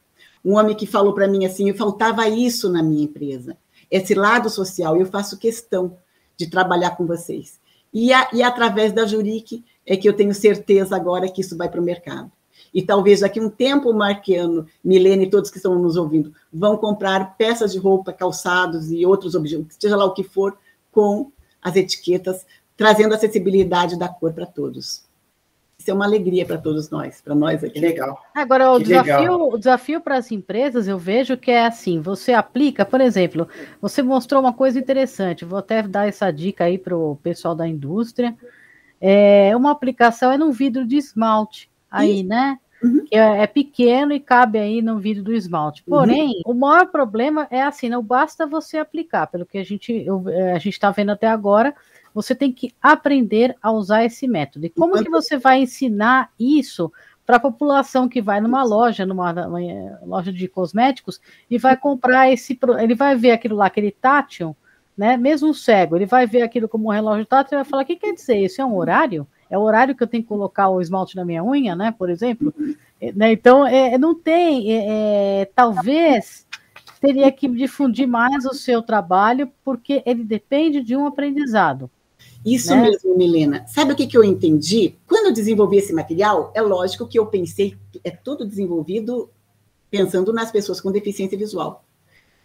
Speaker 3: um homem que falou para mim assim: faltava isso na minha empresa, esse lado social, eu faço questão de trabalhar com vocês. E, a, e através da Juric é que eu tenho certeza agora que isso vai para o mercado. E talvez daqui a um tempo, Marquiano, Milene e todos que estão nos ouvindo, vão comprar peças de roupa, calçados e outros objetos, seja lá o que for, com as etiquetas, trazendo acessibilidade da cor para todos. Isso é uma alegria para todos nós, para nós aqui.
Speaker 1: Que legal.
Speaker 2: Agora,
Speaker 1: o
Speaker 2: que desafio, legal. o desafio para as empresas, eu vejo que é assim: você aplica, por exemplo, você mostrou uma coisa interessante, vou até dar essa dica aí para o pessoal da indústria. É, uma aplicação é no vidro de esmalte, aí, Isso. né? Uhum. que é, é, pequeno e cabe aí no vidro do esmalte. Uhum. Porém, uhum. o maior problema é assim, não basta você aplicar, pelo que a gente eu, é, a gente está vendo até agora, você tem que aprender a usar esse método. E como que você vai ensinar isso para a população que vai numa loja, numa, numa, é, loja de cosméticos e vai comprar esse, ele vai ver aquilo lá, aquele tátil, né? Mesmo cego, ele vai ver aquilo como um relógio tátil e vai falar: o que quer dizer? Isso é um horário? É o horário que eu tenho que colocar o esmalte na minha unha, né? Por exemplo. É, né, então, é, não tem. É, é, talvez teria que difundir mais o seu trabalho, porque ele depende de um aprendizado.
Speaker 3: Isso né? mesmo, Milena. Sabe o que, que eu entendi? Quando eu desenvolvi esse material, é lógico que eu pensei, é tudo desenvolvido pensando nas pessoas com deficiência visual.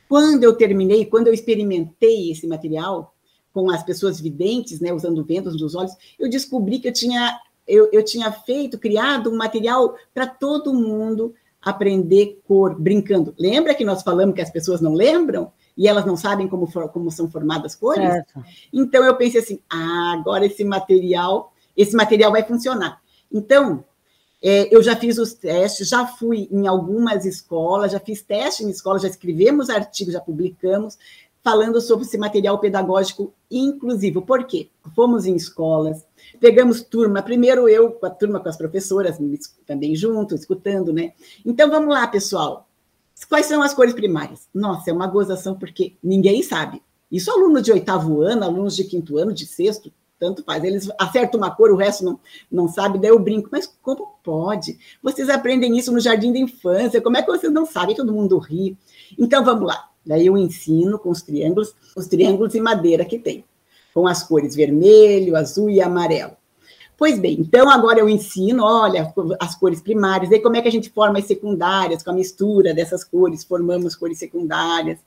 Speaker 3: Quando eu terminei, quando eu experimentei esse material, com as pessoas videntes, né, usando vendas nos olhos, eu descobri que eu tinha, eu, eu tinha feito, criado um material para todo mundo aprender cor, brincando. Lembra que nós falamos que as pessoas não lembram? E elas não sabem como, for, como são formadas cores? Certo. Então eu pensei assim, ah, agora esse material, esse material vai funcionar. Então, é, eu já fiz os testes, já fui em algumas escolas, já fiz teste em escolas, já escrevemos artigos, já publicamos, falando sobre esse material pedagógico inclusivo. Por quê? Fomos em escolas, pegamos turma, primeiro eu com a turma, com as professoras também junto, escutando, né? Então vamos lá, pessoal. Quais são as cores primárias? Nossa, é uma gozação porque ninguém sabe. Isso aluno de oitavo ano, alunos de quinto ano, de sexto, tanto faz. Eles acertam uma cor, o resto não, não sabe, daí eu brinco. Mas como pode? Vocês aprendem isso no jardim da infância, como é que vocês não sabem? Todo mundo ri. Então, vamos lá. Daí eu ensino com os triângulos, os triângulos em madeira que tem, com as cores vermelho, azul e amarelo. Pois bem, então agora eu ensino, olha, as cores primárias, aí como é que a gente forma as secundárias, com a mistura dessas cores, formamos cores secundárias.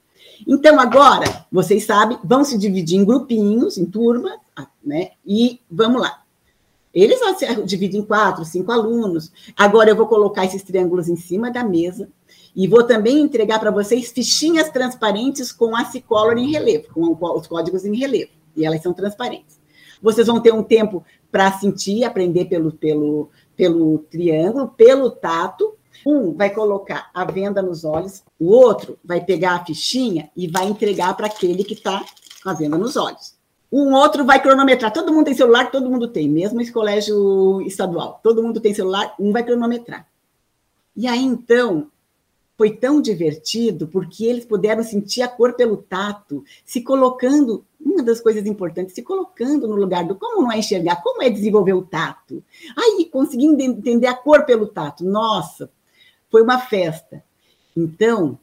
Speaker 3: Então, agora, vocês sabem, vão se dividir em grupinhos, em turmas, né? E vamos lá. Eles vão se dividir em quatro, cinco alunos. Agora eu vou colocar esses triângulos em cima da mesa e vou também entregar para vocês fichinhas transparentes com a Cicolor em relevo, com os códigos em relevo. E elas são transparentes. Vocês vão ter um tempo para sentir, aprender pelo, pelo, pelo triângulo, pelo tato. Um vai colocar a venda nos olhos, o outro vai pegar a fichinha e vai entregar para aquele que está com a venda nos olhos. Um outro vai cronometrar. Todo mundo tem celular, todo mundo tem, mesmo esse colégio estadual. Todo mundo tem celular, um vai cronometrar. E aí, então, foi tão divertido porque eles puderam sentir a cor pelo tato, se colocando, uma das coisas importantes, se colocando no lugar do como não é enxergar, como é desenvolver o tato. Aí, conseguindo entender a cor pelo tato. Nossa, foi uma festa. Então,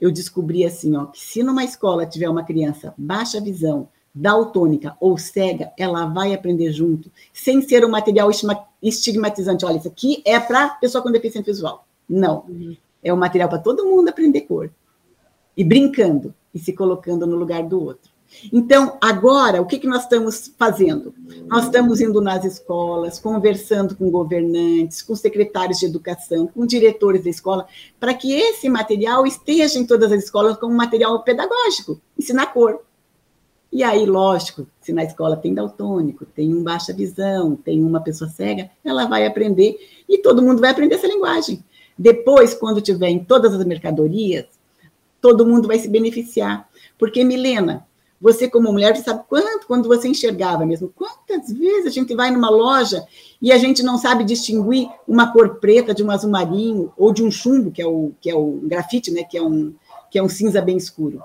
Speaker 3: eu descobri assim, ó, que se numa escola tiver uma criança baixa visão, daltônica ou cega, ela vai aprender junto, sem ser um material estigmatizante. Olha, isso aqui é para pessoa com deficiência visual. Não. Uhum. É um material para todo mundo aprender cor. E brincando e se colocando no lugar do outro. Então, agora, o que, que nós estamos fazendo? Nós estamos indo nas escolas, conversando com governantes, com secretários de educação, com diretores da escola, para que esse material esteja em todas as escolas como material pedagógico, ensinar cor. E aí, lógico, se na escola tem daltônico, tem um baixa visão, tem uma pessoa cega, ela vai aprender e todo mundo vai aprender essa linguagem. Depois, quando tiver em todas as mercadorias, todo mundo vai se beneficiar. Porque, Milena, você como mulher, sabe quanto, quando você enxergava mesmo, quantas vezes a gente vai numa loja e a gente não sabe distinguir uma cor preta de um azul marinho ou de um chumbo, que é o, que é o grafite, né, que é um, que é um cinza bem escuro.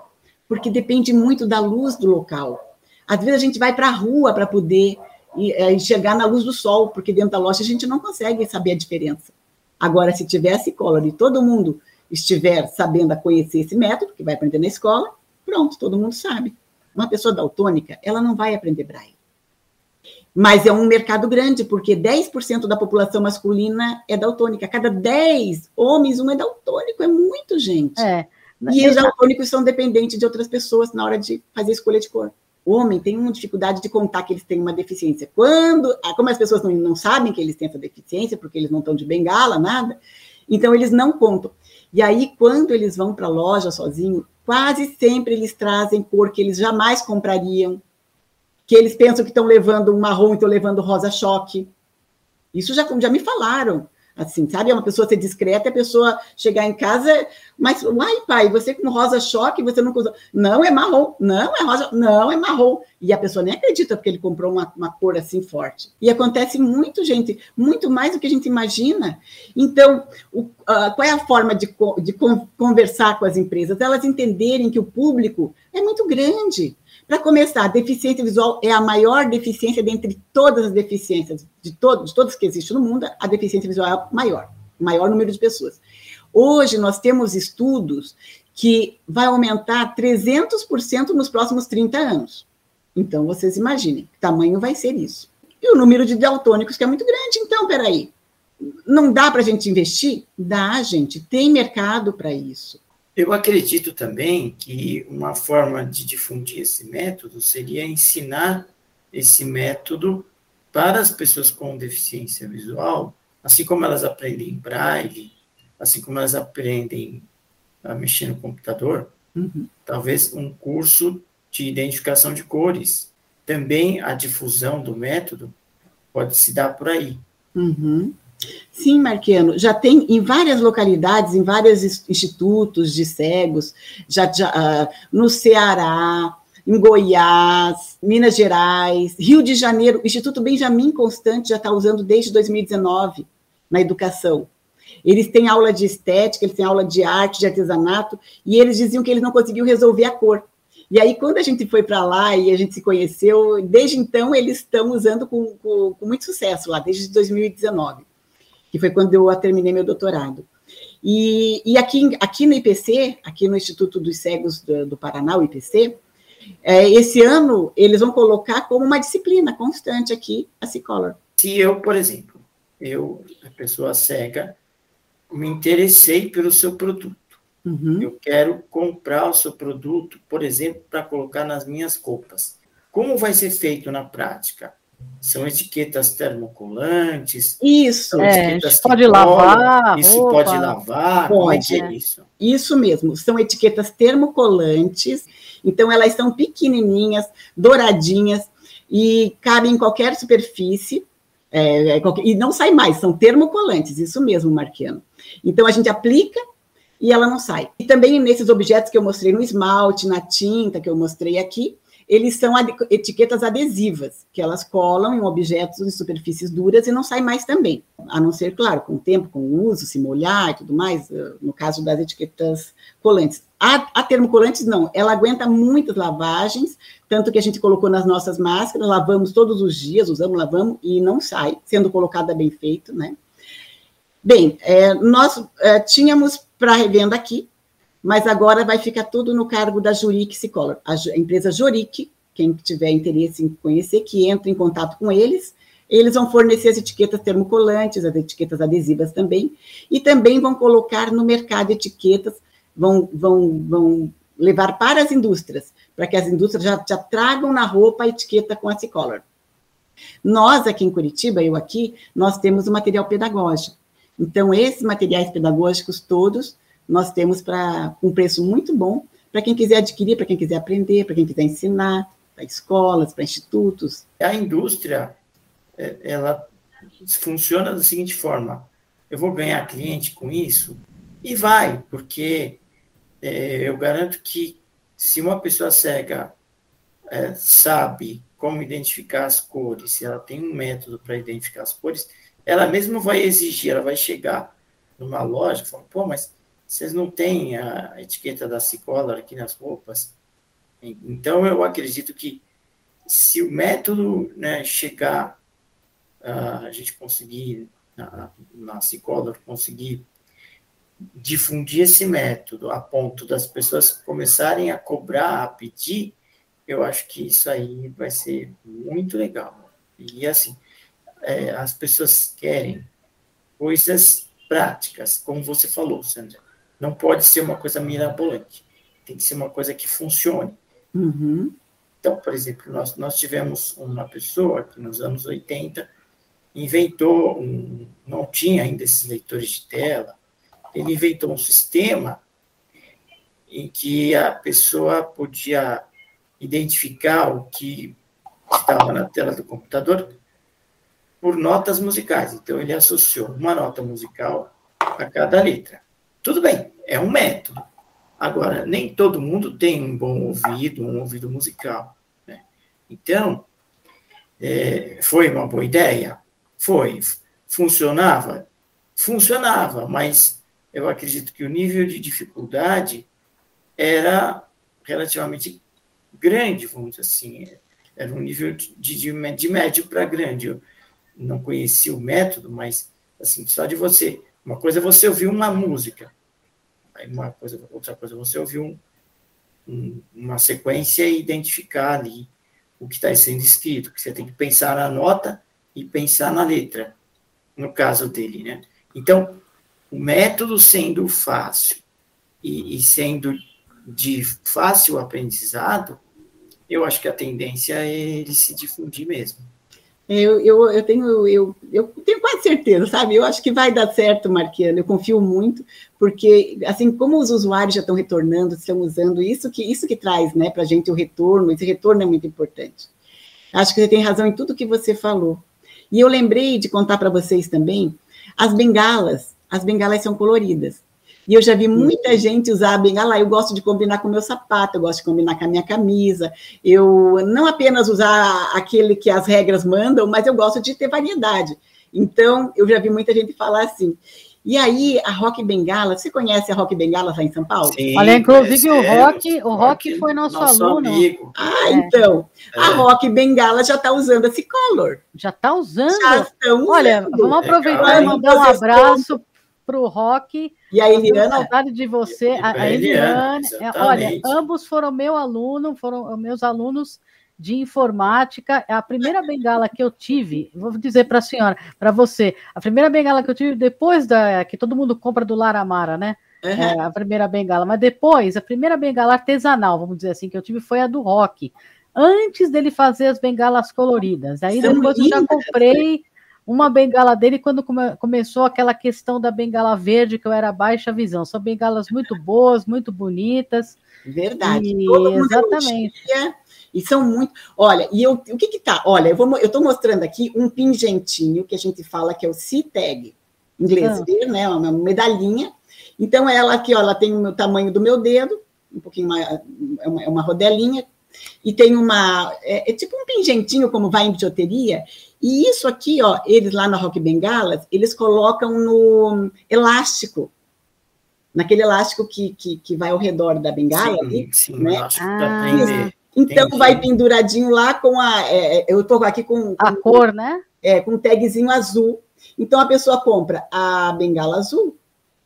Speaker 3: Porque depende muito da luz do local. Às vezes a gente vai para a rua para poder é, enxergar na luz do sol, porque dentro da loja a gente não consegue saber a diferença. Agora, se tivesse cola e todo mundo estiver sabendo a conhecer esse método, que vai aprender na escola, pronto, todo mundo sabe. Uma pessoa daltônica, ela não vai aprender braille. Mas é um mercado grande, porque 10% da população masculina é daltônica. Cada 10 homens, um é daltônico, é muito gente. É. E os daltônicos são dependentes de outras pessoas na hora de fazer escolha de cor. Homem tem uma dificuldade de contar que eles têm uma deficiência. Quando, ah, como as pessoas não, não sabem que eles têm essa deficiência, porque eles não estão de bengala, nada, então eles não contam. E aí, quando eles vão para a loja sozinhos, quase sempre eles trazem cor que eles jamais comprariam, que eles pensam que estão levando um marrom e estão levando rosa choque. Isso já, já me falaram assim, sabe? É uma pessoa ser discreta, a pessoa chegar em casa, mas, uai, pai, você com rosa choque, você não. Não, é marrom. Não, é rosa. Não, é marrom. E a pessoa nem acredita porque ele comprou uma, uma cor assim forte. E acontece muito, gente, muito mais do que a gente imagina. Então, o, uh, qual é a forma de, de conversar com as empresas? Elas entenderem que o público é muito grande. Para começar, a deficiência visual é a maior deficiência dentre todas as deficiências, de, todo, de todas que existem no mundo, a deficiência visual é a maior, o maior número de pessoas. Hoje, nós temos estudos que vai aumentar 300% nos próximos 30 anos. Então, vocês imaginem, que tamanho vai ser isso. E o número de daltônicos, que é muito grande. Então, peraí, não dá para a gente investir? Dá, gente, tem mercado para isso.
Speaker 1: Eu acredito também que uma forma de difundir esse método seria ensinar esse método para as pessoas com deficiência visual, assim como elas aprendem braille, assim como elas aprendem a mexer no computador, uhum. talvez um curso de identificação de cores. Também a difusão do método pode se dar por aí.
Speaker 3: Uhum. Sim, Marquiano, já tem em várias localidades, em vários institutos de cegos, já, já uh, no Ceará, em Goiás, Minas Gerais, Rio de Janeiro, o Instituto Benjamin Constante já está usando desde 2019 na educação. Eles têm aula de estética, eles têm aula de arte, de artesanato, e eles diziam que eles não conseguiam resolver a cor. E aí, quando a gente foi para lá e a gente se conheceu, desde então eles estão usando com, com, com, muito sucesso lá, desde 2019, que foi quando eu terminei meu doutorado. E, e aqui, aqui no IPC, aqui no Instituto dos Cegos do, do Paraná, o IPC, é, esse ano eles vão colocar como uma disciplina constante aqui a C-Color.
Speaker 1: Se eu, por exemplo, eu, a pessoa cega, me interessei pelo seu produto, Uhum. Eu quero comprar o seu produto, por exemplo, para colocar nas minhas roupas. Como vai ser feito na prática? São etiquetas termocolantes?
Speaker 2: Isso, é, pode lavar.
Speaker 1: Isso roupa. pode lavar? Pode. É é isso?
Speaker 3: Isso mesmo, são etiquetas termocolantes, então elas são pequenininhas, douradinhas, e cabem em qualquer superfície, é, é, qualquer, e não sai mais, são termocolantes, isso mesmo, Marquiano. Então a gente aplica e ela não sai. E também nesses objetos que eu mostrei no esmalte, na tinta que eu mostrei aqui, eles são etiquetas adesivas, que elas colam em objetos em superfícies duras e não saem mais também. A não ser, claro, com o tempo, com o uso, se molhar e tudo mais, eh, no caso das etiquetas colantes. A, a termocolantes, não, ela aguenta muitas lavagens, tanto que a gente colocou nas nossas máscaras, lavamos todos os dias, usamos, lavamos, e não sai, sendo colocada bem feito, né? Bem, é, nós é, tínhamos para revenda aqui, mas agora vai ficar tudo no cargo da Juric Psicolor. A, empresa Juric, quem tiver interesse em conhecer, que entre em contato com eles, eles vão fornecer as etiquetas termocolantes, as etiquetas adesivas também, e também vão colocar no mercado etiquetas, vão, vão, vão levar para as indústrias, para que as indústrias já, já tragam na roupa a etiqueta com a Cicolor. Nós, aqui em Curitiba, eu aqui, nós temos o material pedagógico. Então, esses materiais pedagógicos todos nós temos para um preço muito bom para quem quiser adquirir, para quem quiser aprender, para quem quiser ensinar, para escolas, para institutos.
Speaker 1: A indústria, é, ela funciona da seguinte forma: eu vou ganhar cliente com isso e vai, porque é, eu garanto que se uma pessoa cega é, sabe como identificar as cores, se ela tem um método para identificar as cores, ela mesma vai exigir, ela vai chegar numa loja e falar, pô, mas vocês não têm a etiqueta da Cicolor aqui nas roupas? Então, eu acredito que se o método né, chegar, uh, a gente conseguir, na, na Cicolor, conseguir difundir esse método a ponto das pessoas começarem a cobrar, a pedir, eu acho que isso aí vai ser muito legal. E assim, é, as pessoas querem coisas práticas, como você falou, Sandra. Não pode ser uma coisa mirabolante. Tem que ser uma coisa que funcione.
Speaker 3: Uhum.
Speaker 1: Então, por exemplo, nós, nós tivemos uma pessoa que nos anos 80 inventou, um, não tinha ainda esses leitores de tela, ele inventou um sistema em que a pessoa podia identificar o que estava na tela do computador por notas musicais. Então, ele associou uma nota musical a cada letra. Tudo bem, é um método. Agora, nem todo mundo tem um bom ouvido, um ouvido musical. Né? Então, é, foi uma boa ideia? Foi. Funcionava? Funcionava, mas eu acredito que o nível de dificuldade era relativamente grande, vamos dizer assim. Era um nível de, de, de médio para grande. Eu, não conhecia o método, mas assim, só de você. Uma coisa é você ouvir uma música, aí uma coisa, outra coisa é você ouvir um, um, uma sequência e identificar ali o que está sendo escrito, que você tem que pensar na nota e pensar na letra, no caso dele, né? Então, o método sendo fácil e, e sendo de fácil aprendizado, eu acho que a tendência é ele se difundir mesmo.
Speaker 3: Eu, eu, eu, tenho, eu, eu tenho quase certeza, sabe? Eu acho que vai dar certo, Marquiano. Eu confio muito, porque assim como os usuários já estão retornando, estão usando isso que isso que traz, né, para a gente o retorno. Esse retorno é muito importante. Acho que você tem razão em tudo que você falou. E eu lembrei de contar para vocês também as bengalas. As bengalas são coloridas. E eu já vi muita uhum. gente usar a bengala, eu gosto de combinar com o meu sapato, eu gosto de combinar com a minha camisa. Eu não apenas usar aquele que as regras mandam, mas eu gosto de ter variedade. Então, eu já vi muita gente falar assim. E aí, a Rock Bengala, você conhece a Rock Bengala lá em São Paulo?
Speaker 2: Sim, Olha, inclusive o Rock, o Rock foi nosso, nosso aluno. Amigo.
Speaker 3: Ah, é. então, é. a Rock Bengala já está usando esse color.
Speaker 2: Já está usando? Já estão usando. Olha, vamos aproveitar e mandar um abraço para o Rock.
Speaker 3: E a Eliana?
Speaker 2: saudade de você. A, a Eliana. Eliana olha, ambos foram meu aluno, foram meus alunos de informática. É a primeira bengala que eu tive, vou dizer para a senhora, para você, a primeira bengala que eu tive depois da que todo mundo compra do Laramara, né? Uhum. É, a primeira bengala, mas depois, a primeira bengala artesanal, vamos dizer assim, que eu tive foi a do Rock, antes dele fazer as bengalas coloridas. Aí São depois lindas. eu já comprei uma bengala dele quando come, começou aquela questão da bengala verde, que eu era baixa visão. São bengalas muito boas, muito bonitas.
Speaker 3: Verdade. E, exatamente. Elogia e são muito. Olha, e eu, o que que tá? Olha, eu vou, eu estou mostrando aqui um pingentinho que a gente fala que é o C-tag, em inglês, ah. né? Uma medalhinha. Então, ela aqui, ó, ela tem o tamanho do meu dedo, um pouquinho mais, é uma, é uma rodelinha, e tem uma. É, é, tipo um pingentinho, como vai em bijuteria. E isso aqui, ó, eles lá na Rock Bengalas, eles colocam no elástico. Naquele elástico que, que, que vai ao redor da bengala. Sim, ali, sim, né? ah, então Entendi. vai penduradinho lá com a. É, é eu estou aqui com, com,
Speaker 2: A cor, né?
Speaker 3: É, com um tagzinho azul. Então a pessoa compra a bengala azul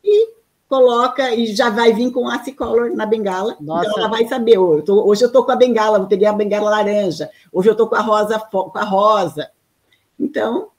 Speaker 3: e coloca e já vai vir com a color na bengala. Nossa. Então ela vai saber. Oh, eu tô, hoje eu estou com a bengala, vou peguei a bengala laranja. Hoje eu estou com a rosa com a rosa. Então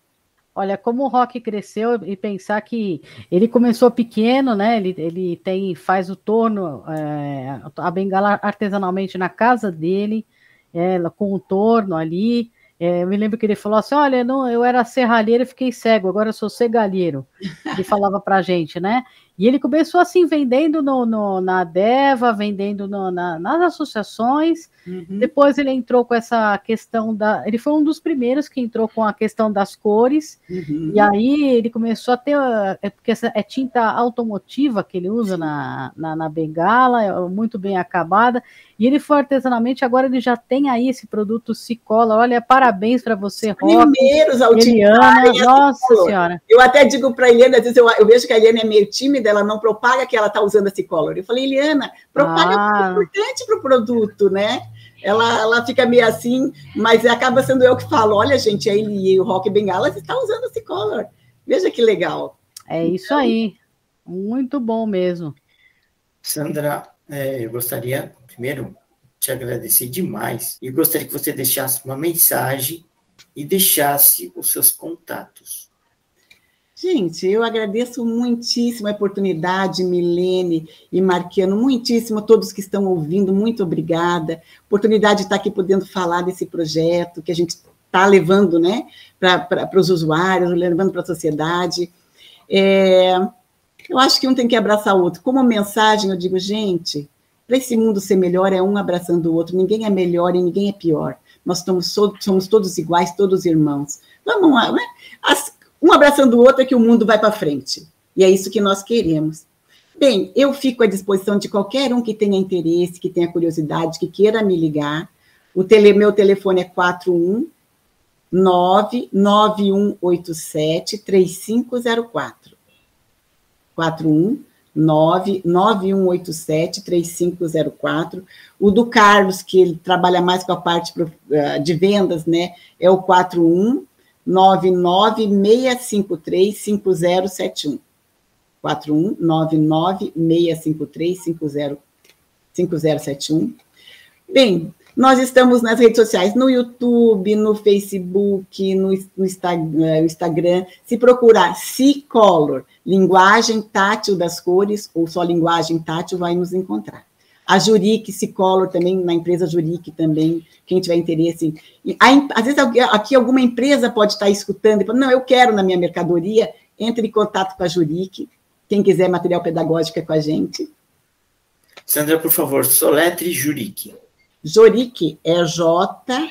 Speaker 2: Olha, como o rock cresceu e pensar que ele começou pequeno, né? Ele, ele tem, faz o torno, é, a bengala artesanalmente na casa dele, é, com o torno ali. É, eu me lembro que ele falou assim: olha, não, eu era serralheiro e fiquei cego, agora eu sou cegalheiro. Ele falava pra gente, né? E ele começou assim, vendendo no, no na Deva, vendendo no, na, nas associações. Uhum. Depois ele entrou com essa questão da. Ele foi um dos primeiros que entrou com a questão das cores. Uhum. E aí ele começou a ter. É porque essa, é tinta automotiva que ele usa na, na, na, bengala, é muito bem acabada. E ele foi artesanalmente, agora ele já tem aí esse produto Cicola. Olha, parabéns para você,
Speaker 3: Rock. Primeiros
Speaker 2: Eliana, Nossa Senhora.
Speaker 3: Eu até digo para Eliana, às vezes eu, eu vejo que a Eliana é meio tímida dela não propaga que ela está usando esse color. Eu falei, Eliana, propaga ah. é importante para o produto, né? Ela, ela fica meio assim, mas acaba sendo eu que falo, olha, gente, a Eli, o Rock Bengala está usando esse color. Veja que legal.
Speaker 2: É isso então, aí. Muito bom mesmo.
Speaker 1: Sandra, é, eu gostaria, primeiro, te agradecer demais e gostaria que você deixasse uma mensagem e deixasse os seus contatos.
Speaker 3: Gente, eu agradeço muitíssimo a oportunidade, Milene e Marquiano, muitíssimo a todos que estão ouvindo, muito obrigada. Oportunidade de estar aqui podendo falar desse projeto que a gente está levando né, para os usuários, levando para a sociedade. É, eu acho que um tem que abraçar o outro. Como mensagem, eu digo, gente, para esse mundo ser melhor, é um abraçando o outro. Ninguém é melhor e ninguém é pior. Nós estamos, somos todos iguais, todos irmãos. Vamos lá, né? As, um abraçando o outro é que o mundo vai para frente. E é isso que nós queremos. Bem, eu fico à disposição de qualquer um que tenha interesse, que tenha curiosidade, que queira me ligar. O tele, meu telefone é 41 99187 3504. 41 99187 3504. O do Carlos, que ele trabalha mais com a parte eh, de vendas, né, é o 41 996535071. 41 996535071. Bem, nós estamos nas redes sociais, no YouTube, no Facebook, no, no Instagram. Se procurar C-Color, linguagem tátil das cores, ou só linguagem tátil, vai nos encontrar. A Juric Cicolor também, na empresa Juric também, quem tiver interesse. às vezes aqui alguma empresa pode estar escutando e falando, não, eu quero na minha mercadoria, entre em contato com a Juric, quem quiser material pedagógico é com a gente.
Speaker 1: Sandra, por favor, soletre Juric.
Speaker 3: Juric é J-O-K.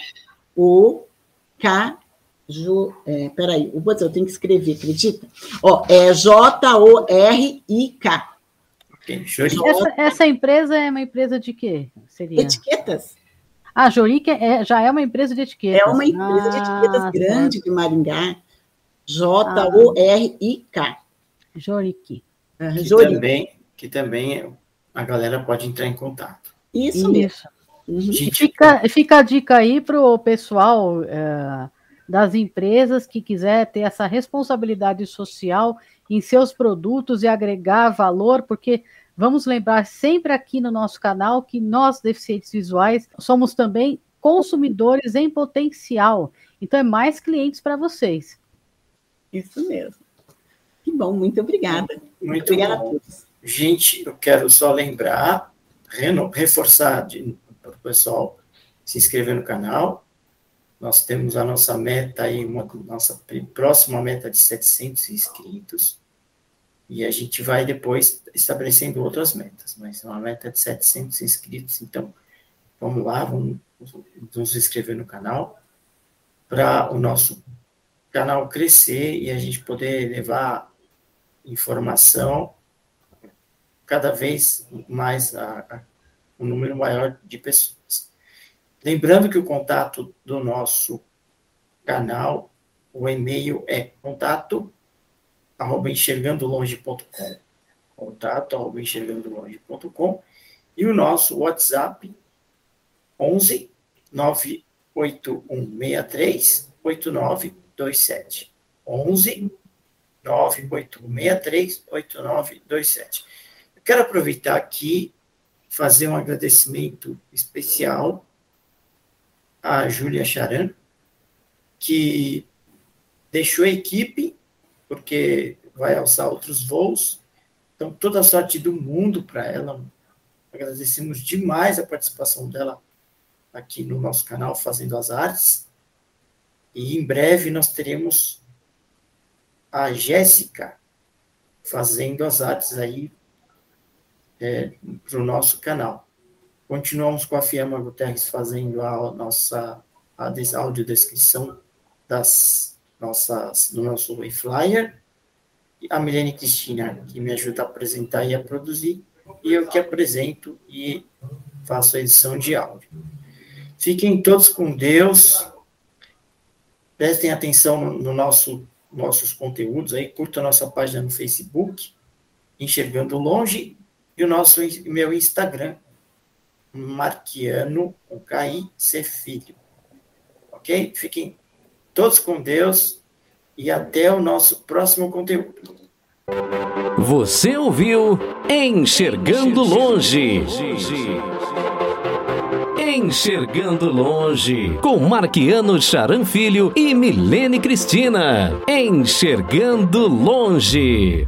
Speaker 3: Jo, é, peraí, eu tenho que escrever, acredita? Ó, é J-O-R-I-K.
Speaker 2: Essa, essa, empresa é uma empresa de quê?
Speaker 3: Seria? Etiquetas.
Speaker 2: Ah, Joric é, já é uma empresa de etiquetas.
Speaker 3: É uma empresa ah, de etiquetas grande de Maringá. J-O-R-I-K.
Speaker 2: Joriqui.
Speaker 1: Que também, que também a galera pode entrar em contato.
Speaker 2: Isso, Isso. mesmo. Gente, fica, fica a dica aí para o pessoal é, das empresas que quiser ter essa responsabilidade social em seus produtos e agregar valor, porque vamos lembrar sempre aqui no nosso canal que nós, deficientes visuais, somos também consumidores em potencial. Então, é mais clientes para vocês.
Speaker 3: Isso mesmo. Que bom, muito obrigada.
Speaker 1: Muito obrigada bom. a todos. Gente, eu quero só lembrar, reforçar para o pessoal se inscrever no canal. Nós temos a nossa meta aí, uma nossa próxima meta de 700 inscritos. E a gente vai depois estabelecendo outras metas, mas é uma meta de 700 inscritos. Então, vamos lá, vamos nos inscrever no canal para o nosso canal crescer e a gente poder levar informação cada vez mais a, a um número maior de pessoas. Lembrando que o contato do nosso canal, o e-mail é contato arroba enxergandolonge.com contato arroba enxergandolonge.com e o nosso WhatsApp 11 98163 8927 11 98163 8927 Eu quero aproveitar aqui fazer um agradecimento especial à Júlia Charan, que deixou a equipe, porque vai alçar outros voos. Então, toda a sorte do mundo para ela. Agradecemos demais a participação dela aqui no nosso canal, Fazendo as Artes. E em breve nós teremos a Jéssica fazendo as artes aí é, para o nosso canal. Continuamos com a Fiamma Guterres fazendo a nossa a audiodescrição das nossas, do nosso Wayflyer. A Milene Cristina, que me ajuda a apresentar e a produzir, e eu que apresento e faço a edição de áudio. Fiquem todos com Deus. Prestem atenção no, no nosso nossos conteúdos aí, curta a nossa página no Facebook, Enxergando Longe, e o nosso meu Instagram, Marquiano, com KI, ser filho. Ok? Fiquem todos com Deus e até o nosso próximo conteúdo.
Speaker 4: Você ouviu Enxergando Longe. Enxergando Longe, com Marquiano Charan Filho e Milene Cristina. Enxergando Longe.